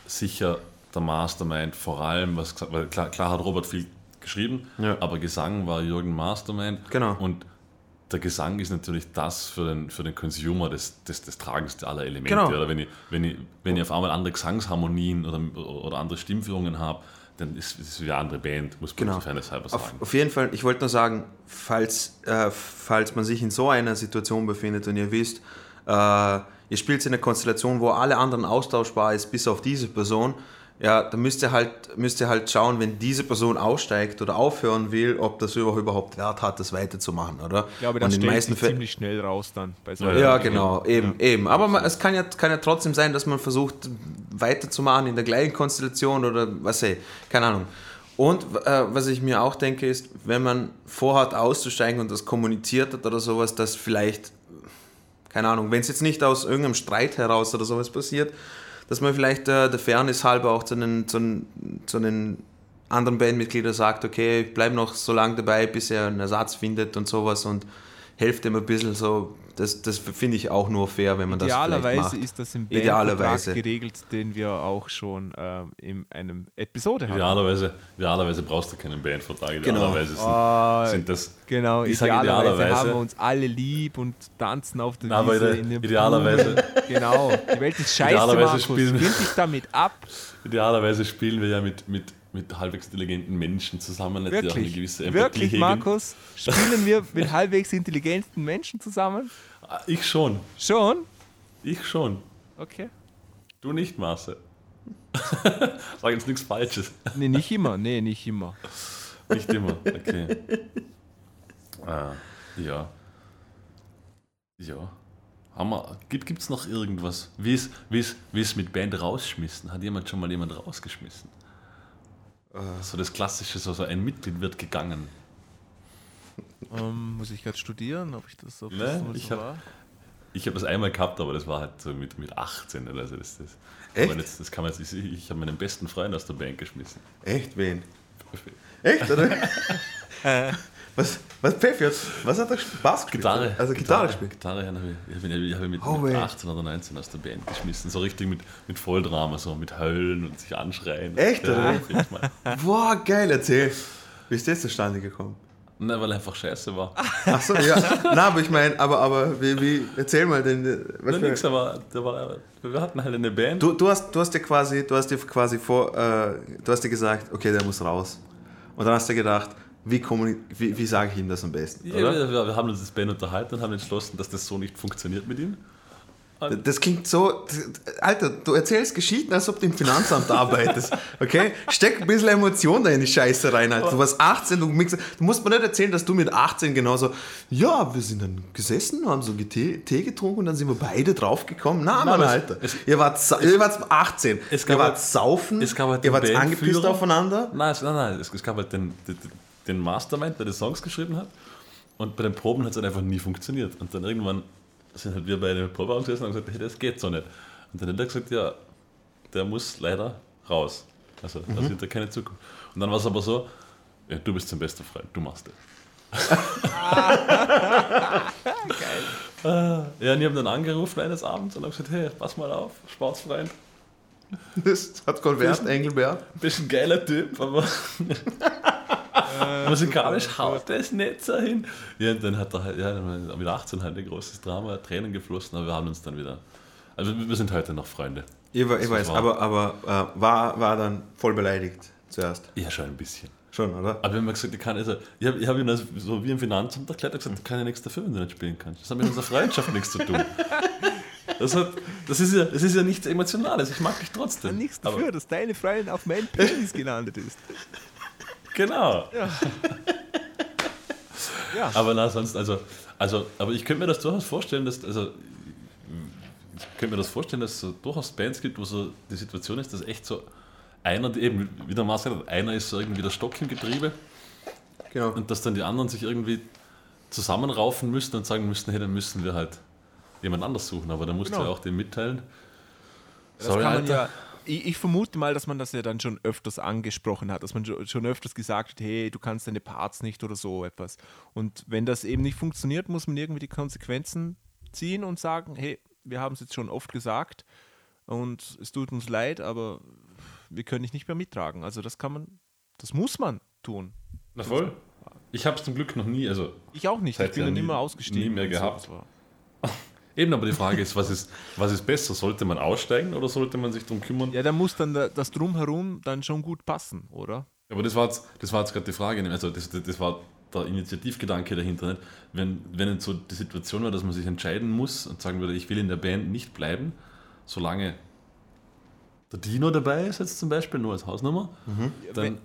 sicher der Mastermind, vor allem, was gesagt, weil klar, klar hat Robert viel geschrieben, Ja. aber Gesang war Jürgen Mastermind. Genau. Und der Gesang ist natürlich das für den, für den Consumer das, das, das tragendste aller Elemente. Genau. Oder wenn ich, wenn, ich, wenn ich auf einmal andere Gesangsharmonien oder, oder andere Stimmführungen habe, dann ist es wie eine andere Band, muss man Genau. genau. halber Auf, sagen. auf jeden Fall, ich wollte nur sagen, falls, äh, falls man sich in so einer Situation befindet und ihr wisst, äh, ihr spielt in einer Konstellation, wo alle anderen austauschbar ist, bis auf diese Person, ja, dann müsst ihr halt, müsst ihr halt schauen, wenn diese Person aussteigt oder aufhören will, ob das überhaupt Wert hat, das weiterzumachen, oder? Ich glaube, das meisten Fällen. ziemlich schnell raus dann. Bei so Ja, Ja, Ja, genau, eben, eben. Aber man, es kann ja, kann ja trotzdem sein, dass man versucht weiterzumachen in der gleichen Konstellation oder was weiß ich, keine Ahnung. Und äh, was ich mir auch denke, ist, wenn man vorhat auszusteigen und das kommuniziert hat oder sowas, dass vielleicht, keine Ahnung, wenn es jetzt nicht aus irgendeinem Streit heraus oder sowas passiert, dass man vielleicht äh, der Fairness halber auch zu den, zu, zu anderen Bandmitgliedern sagt, okay, ich bleibe noch so lange dabei, bis er einen Ersatz findet und sowas und helft ihm ein bisschen so. Das, das finde ich auch nur fair, wenn man das vielleicht Idealerweise macht. ist das im Idealerweise. Geregelt, den wir auch schon ähm, in einem Episode hatten. Idealerweise, idealerweise brauchst du keinen Bandvertrag. Genau. Idealerweise sind, Ah, sind das. Genau, Ich sag idealerweise, idealerweise. haben wir uns alle lieb und tanzen auf der Wiese ide- in den idealerweise- Blumen. Genau, die Welt ist scheiße, Idealerweise Markus. spielen- dich damit ab. Idealerweise spielen wir ja mit, mit, mit halbwegs intelligenten Menschen zusammen, die auch eine Wirklich, gewisse Empathie wirklich, hegen. Markus? Spielen wir mit halbwegs intelligenten Menschen zusammen? Ah, Ich schon. Schon? Ich schon. Okay. Du nicht, Marcel. Sag jetzt nichts Falsches. Nee, nicht immer. Nee, nicht immer. Nicht immer. Okay. Ah, ja. Ja. Haben wir, gibt es noch irgendwas? Wie ist, wie, ist, wie ist mit Band rausschmissen? Hat jemand schon mal jemand rausgeschmissen? So das Klassische, so, so ein Mitglied wird gegangen. Ähm, muss ich gerade studieren, ob ich das, ob das mal ich so hab- war? Ich habe das einmal gehabt, aber das war halt so mit, mit 18 oder so. Das, das, Echt? Aber das, kann man jetzt, ich, ich habe meinen besten Freund aus der Band geschmissen. Echt, wen? Echt, oder? was, was, Pfeffi, hat- was hat er gespielt? Bass gespielt? Gitarre. Also Gitarre gespielt. Gitarre habe ich, ich, hab ich habe ihn mit, Oh, mit weh. 18 oder 19 aus der Band geschmissen. So richtig mit, mit Volldrama, so mit Heulen und sich anschreien. Echt, oder? Boah, geil, erzähl. Wie ist das zustande gekommen? Nein, weil er einfach scheiße war. Ach so, ja. Na, aber ich meine, aber, aber wie, wie, erzähl mal den. Was Nein, für, nix, aber der war, wir hatten halt eine Band. du, du, hast, du hast dir quasi, du hast dir quasi vor, äh, du hast dir gesagt, okay, der muss raus. Und dann hast du gedacht, wie, wie, wie sage ich ihm das am besten, ja, wir, wir haben uns das Band unterhalten und haben entschlossen, dass das so nicht funktioniert mit ihm. Das klingt so, Alter, du erzählst Geschichten, als ob du im Finanzamt arbeitest, okay? Steck ein bisschen Emotion da in die Scheiße rein, Alter. Du warst 18, du, mix, du musst mir nicht erzählen, dass du mit 18 genauso, ja, wir sind dann gesessen, haben so Tee, Tee getrunken und dann sind wir beide draufgekommen. Na, Mann, Alter, es- ihr, wart, ihr wart 18, Es ihr gab wart halt- saufen, es gab halt ihr wart angepisst aufeinander. Nein, es, nein, nein, es, es gab halt den, den, den Mastermind, der die Songs geschrieben hat. Und bei den Proben hat es halt einfach nie funktioniert. Und dann irgendwann sind halt wir beide im Proberaum gesessen und haben gesagt, hey, das geht so nicht. Und dann hat er gesagt, ja, der muss leider raus. Also da sieht er keine Zukunft. Und dann war es aber so, ja, du bist sein bester Freund, du machst das. Geil. Ja, und ich habe dann angerufen eines Abends und habe gesagt, hey, pass mal auf, Sportsfreund, Das hat Konvert, Engelbert. bist ein geiler Typ, aber musikalisch haut das nicht so hin. Ja, und dann hat er halt, ja, dann mit 18 halt ein großes Drama, Tränen geflossen, aber wir haben uns dann wieder, also wir sind heute noch Freunde. Ich, ich weiß, war- aber, aber äh, war, war dann voll beleidigt zuerst. Ja, schon ein bisschen. Schon, oder? Aber wir haben gesagt, ich kann, also, ich habe ich hab ihm das so wie im Finanzamt erklärt, er hat gesagt, ich kann ja nichts dafür, wenn du nicht spielen kannst. Das hat mit unserer Freundschaft nichts zu tun. Das, hat, das, ist ja, das ist ja nichts Emotionales, ich mag dich trotzdem. Nichts Aber- dafür, dass deine Freundin auf meinen Penis gelandet ist. Genau. Ja. Aber na, sonst, also, also, aber ich könnte mir das durchaus vorstellen, dass, also, ich könnte mir das vorstellen, dass es so durchaus Bands gibt, wo so die Situation ist, dass echt so einer, die eben, wie der Marcel hat, einer ist so irgendwie der Stock im Getriebe Genau. und dass dann die anderen sich irgendwie zusammenraufen müssen und sagen müssen, hey, dann müssen wir halt jemand anders suchen. Aber da musst du Genau. ja auch dem mitteilen. Das Sorry, kann man Alter. ja, ich, ich vermute mal, dass man das ja dann schon öfters angesprochen hat, dass man schon- öfters gesagt hat, hey, du kannst deine Parts nicht oder so etwas. Und wenn das eben nicht funktioniert, muss man irgendwie die Konsequenzen ziehen und sagen, hey, wir haben es jetzt schon oft gesagt und es tut uns leid, aber wir können dich nicht mehr mittragen. Also das kann man, das muss man tun. Na voll. Ich habe es zum Glück noch nie, also Ich auch nicht. Ich bin dann nie- immer ausgestiegen. nie mehr und so. eben, aber die Frage ist, was ist, was ist besser? Sollte man aussteigen oder sollte man sich darum kümmern? Ja, da muss dann da- das Drumherum dann schon gut passen, oder? Aber das war jetzt, das war jetzt gerade die Frage, also das, das, das war der Initiativgedanke dahinter. Nicht? Wenn, wenn jetzt so die Situation war, dass man sich entscheiden muss und sagen würde, ich will in der Band nicht bleiben, solange der Dino dabei ist, jetzt zum Beispiel, nur als Hausnummer, dann,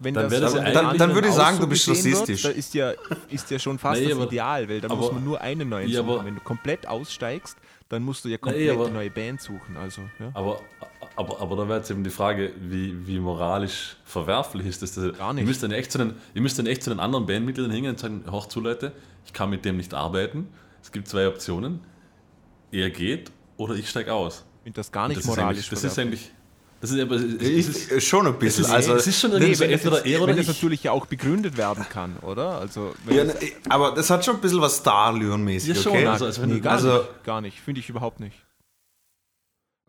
Wenn Dann wäre das ja Dann- dann würde ich sagen, du bist rassistisch. da ist ja, ist ja schon fast Nee, das aber- Ideal, weil da muss man nur einen neuen Ja, suchen. Wenn du komplett aussteigst, dann musst du ja komplett aber- eine neue Band suchen. Also, ja. aber, aber, aber da wäre jetzt eben die Frage, wie, wie moralisch verwerflich ist das? das Gar nicht. Ihr müsst, dann echt zu den, ihr müsst dann echt zu den anderen Bandmitgliedern hingehen und sagen, hör zu Leute, ich kann mit dem nicht arbeiten. Es gibt zwei Optionen. Er geht oder ich steige aus. Finde das gar nicht das ist moralisch. eigentlich, das ist eigentlich, das ist aber, es ist, Ich, schon ein bisschen. es ist, also, es ist schon Nee, irgendwie so wenn, das, er oder wenn das ich. natürlich ja auch begründet werden kann, oder? Also, ja, das, ne, aber das hat schon ein bisschen was Starlüren-mäßig, Ja, schon, okay? also, als wenn nee, du, gar also- nicht. Gar nicht. Finde ich überhaupt nicht.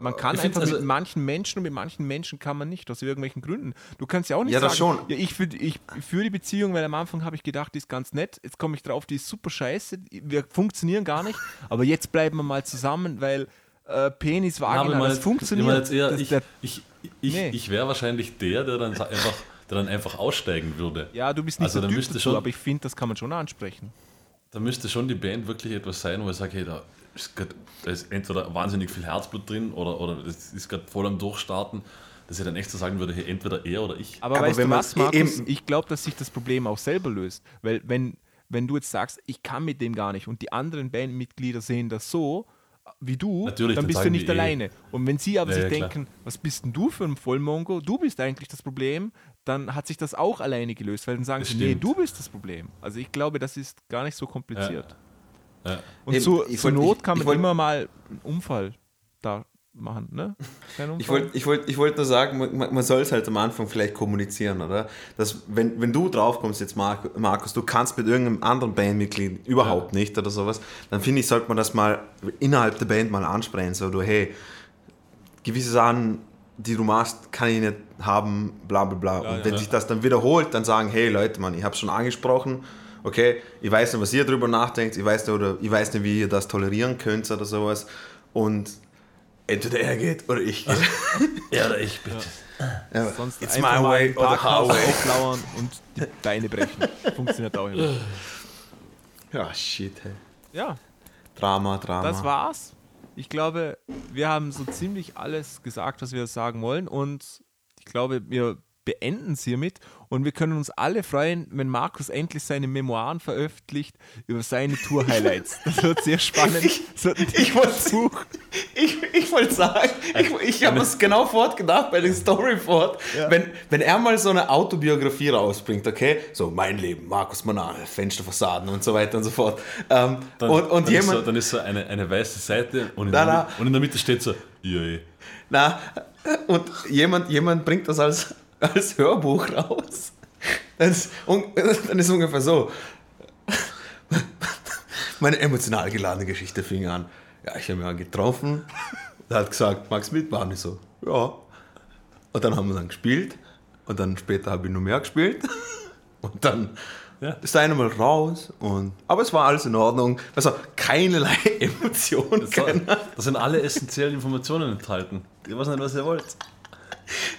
Man kann einfach also- mit manchen Menschen und mit manchen Menschen kann man nicht, aus irgendwelchen Gründen. Du kannst ja auch nicht Ja, das sagen, schon. Ja, ich, führe ich führe die Beziehung, weil am Anfang habe ich gedacht, die ist ganz nett. Jetzt komme ich drauf, die ist super scheiße. Wir funktionieren gar nicht. Aber jetzt bleiben wir mal zusammen, weil äh, Penis, Ja, aber Vagina, ich meine das jetzt- funktioniert. Jetzt eher, Das- ich, der- ich, ich, Nee. ich wäre wahrscheinlich der, der dann einfach, der dann einfach aussteigen würde. ja, du bist nicht Also der da Typ müsste dazu, schon- aber ich finde, das kann man schon ansprechen. Da müsste schon die Band wirklich etwas sein, wo ich sage, hey, da ist, grad, da ist entweder wahnsinnig viel Herzblut drin oder, oder das ist gerade voll am Durchstarten, dass ich dann echt so sagen würde, hey, entweder er oder ich. Aber, Aber weißt wenn du man- was, Markus? Ich glaube, dass sich das Problem auch selber löst. Weil wenn, wenn du jetzt sagst, ich kann mit dem gar nicht und die anderen Bandmitglieder sehen das so wie du, Natürlich, dann dann bist du nicht eh. alleine. Und wenn sie aber Ja, sich ja, klar. denken, was bist denn du für ein Vollmongo, du bist eigentlich das Problem, dann hat sich das auch alleine gelöst, weil dann sagen Das sie, nee, stimmt. du bist das Problem. Also ich glaube, das ist gar nicht so kompliziert. Ja. Und Eben, zu, zur wollt- Not kann man wollt- immer mal einen Unfall da machen, ne? Ich wollte ich wollt, ich wollt nur sagen, man, man soll es halt am Anfang vielleicht kommunizieren, oder? Dass, wenn, wenn du draufkommst jetzt, Mark, Markus, du kannst mit irgendeinem anderen Bandmitglied überhaupt nicht oder sowas, dann finde ich, sollte man das mal innerhalb der Band mal ansprechen. So, du, hey, gewisse Sachen, die du machst, kann ich nicht haben, bla bla bla. Und ja, wenn ja. sich das dann wiederholt, dann sagen, hey Leute, Mann, ich habe schon angesprochen, okay, ich weiß nicht, was ihr darüber nachdenkt, ich weiß nicht, oder ich weiß nicht, wie ihr das tolerieren könnt oder sowas. Und entweder er geht oder ich gehe. Er oder ich, bitte. Ja, Sonst it's einfach my mal way or the highway. auflauern und die Beine brechen. Funktioniert auch immer. Ja, shit, hey. Ja, Drama, Drama. das war's. Ich glaube, wir haben so ziemlich alles gesagt, was wir sagen wollen. Und ich glaube, wir beenden es hiermit. Und wir können uns alle freuen, wenn Markus endlich seine Memoiren veröffentlicht über seine Tour-Highlights. Das wird sehr spannend. Ein Ich wollte ich, ich wollte sagen, ich, ich habe es genau fortgedacht bei dem Storyfort. Wenn, wenn er mal so eine Autobiografie rausbringt, okay, so mein Leben, Markus Manal, Fensterfassaden und so weiter und so fort. Ähm, Dann, und und dann, ist so, jemand, dann ist so eine, eine weiße Seite und in, Na, der, und in der Mitte steht so, yay. na, und jemand, jemand bringt das als, als Hörbuch raus. Dann ist, dann ist es ungefähr so. Meine emotional geladene Geschichte fing an. Ja, ich habe ihn getroffen. Er hat gesagt, magst du mitmachen? Ich so, ja. Und dann haben wir dann gespielt. Und dann später habe ich noch mehr gespielt. Und dann Ja. ist einer mal raus. Und, aber es war alles in Ordnung. Also keinerlei Emotionen. Da sind alle essentiellen Informationen enthalten. Ich weiß nicht, was ihr wollt.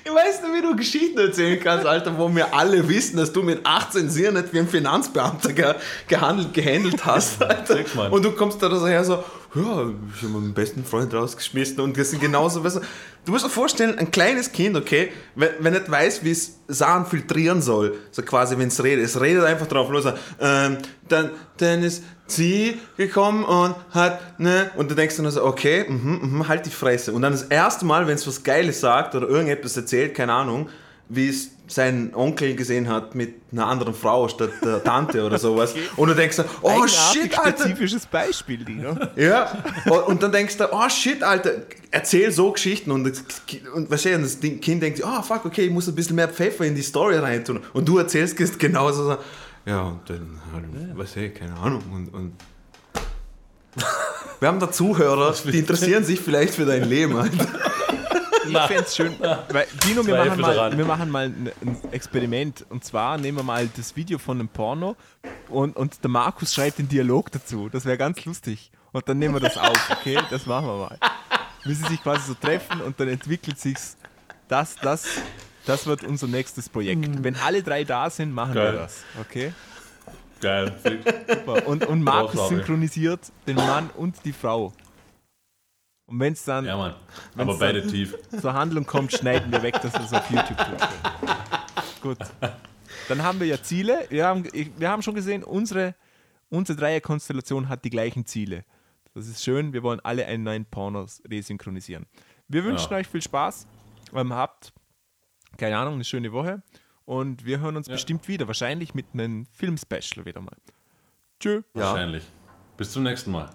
Ich weiß nicht, wie du Geschichten erzählen kannst, Alter, wo wir alle wissen, dass du mit 18 sehr nicht wie ein Finanzbeamter ge gehandelt, gehandelt hast, Alter. Und du kommst da so her so, ja, ich habe meinen besten Freund rausgeschmissen und das sind genauso, weißt du, du musst dir vorstellen, ein kleines Kind, okay, wenn, wenn nicht weiß, wie es Sachen filtrieren soll, so quasi, wenn es redet, es redet einfach drauf los, ähm, dann, dann ist sie gekommen und hat, ne, und du denkst dann so, okay, mhm, mhm, halt die Fresse. Und dann das erste Mal, wenn es was Geiles sagt oder irgendetwas erzählt, keine Ahnung, wie es sein Onkel gesehen hat mit einer anderen Frau statt der Tante oder sowas. Und du denkst dann, oh Eigenartig shit, Alter. spezifisches Beispiel, Dino. Ja, und, dann denkst du, oh shit, Alter, erzähl so Geschichten. Und, das, und du, und das Kind denkt sich, oh fuck, okay, ich muss ein bisschen mehr Pfeffer in die Story reintun. Und du erzählst es genauso so, ja, und dann, halt, was ich, keine Ahnung. Und, und wir haben da Zuhörer, die interessieren sich vielleicht für dein Leben, Alter. ich fände es schön, weil Dino, wir machen, mal, wir machen mal ein, Experiment. Und zwar nehmen wir mal das Video von einem Porno und, und der Markus schreibt den Dialog dazu. Das wäre ganz lustig. Und dann nehmen wir das auf, okay? Das machen wir mal. Wie sie sich quasi so treffen und dann entwickelt sich's. Das, das, das wird unser nächstes Projekt. Wenn alle drei da sind, machen Geil. wir das, okay? Geil. Super. Und, und Markus Großartig. synchronisiert den Mann und die Frau. Und wenn es dann Ja, Mann. Aber beide tief. zur Handlung kommt, schneiden wir weg, dass wir es auf YouTube tun. Gut. Dann haben wir ja Ziele. Wir haben, wir haben schon gesehen, unsere, unsere Dreierkonstellation hat die gleichen Ziele. Das ist schön. Wir wollen alle einen neuen Porno resynchronisieren. Wir wünschen Ja. euch viel Spaß. Ähm, habt, keine Ahnung, eine schöne Woche. Und wir hören uns bestimmt wieder. Wahrscheinlich mit einem Film-Special wieder mal. Tschö. Ja. Wahrscheinlich. Bis zum nächsten Mal.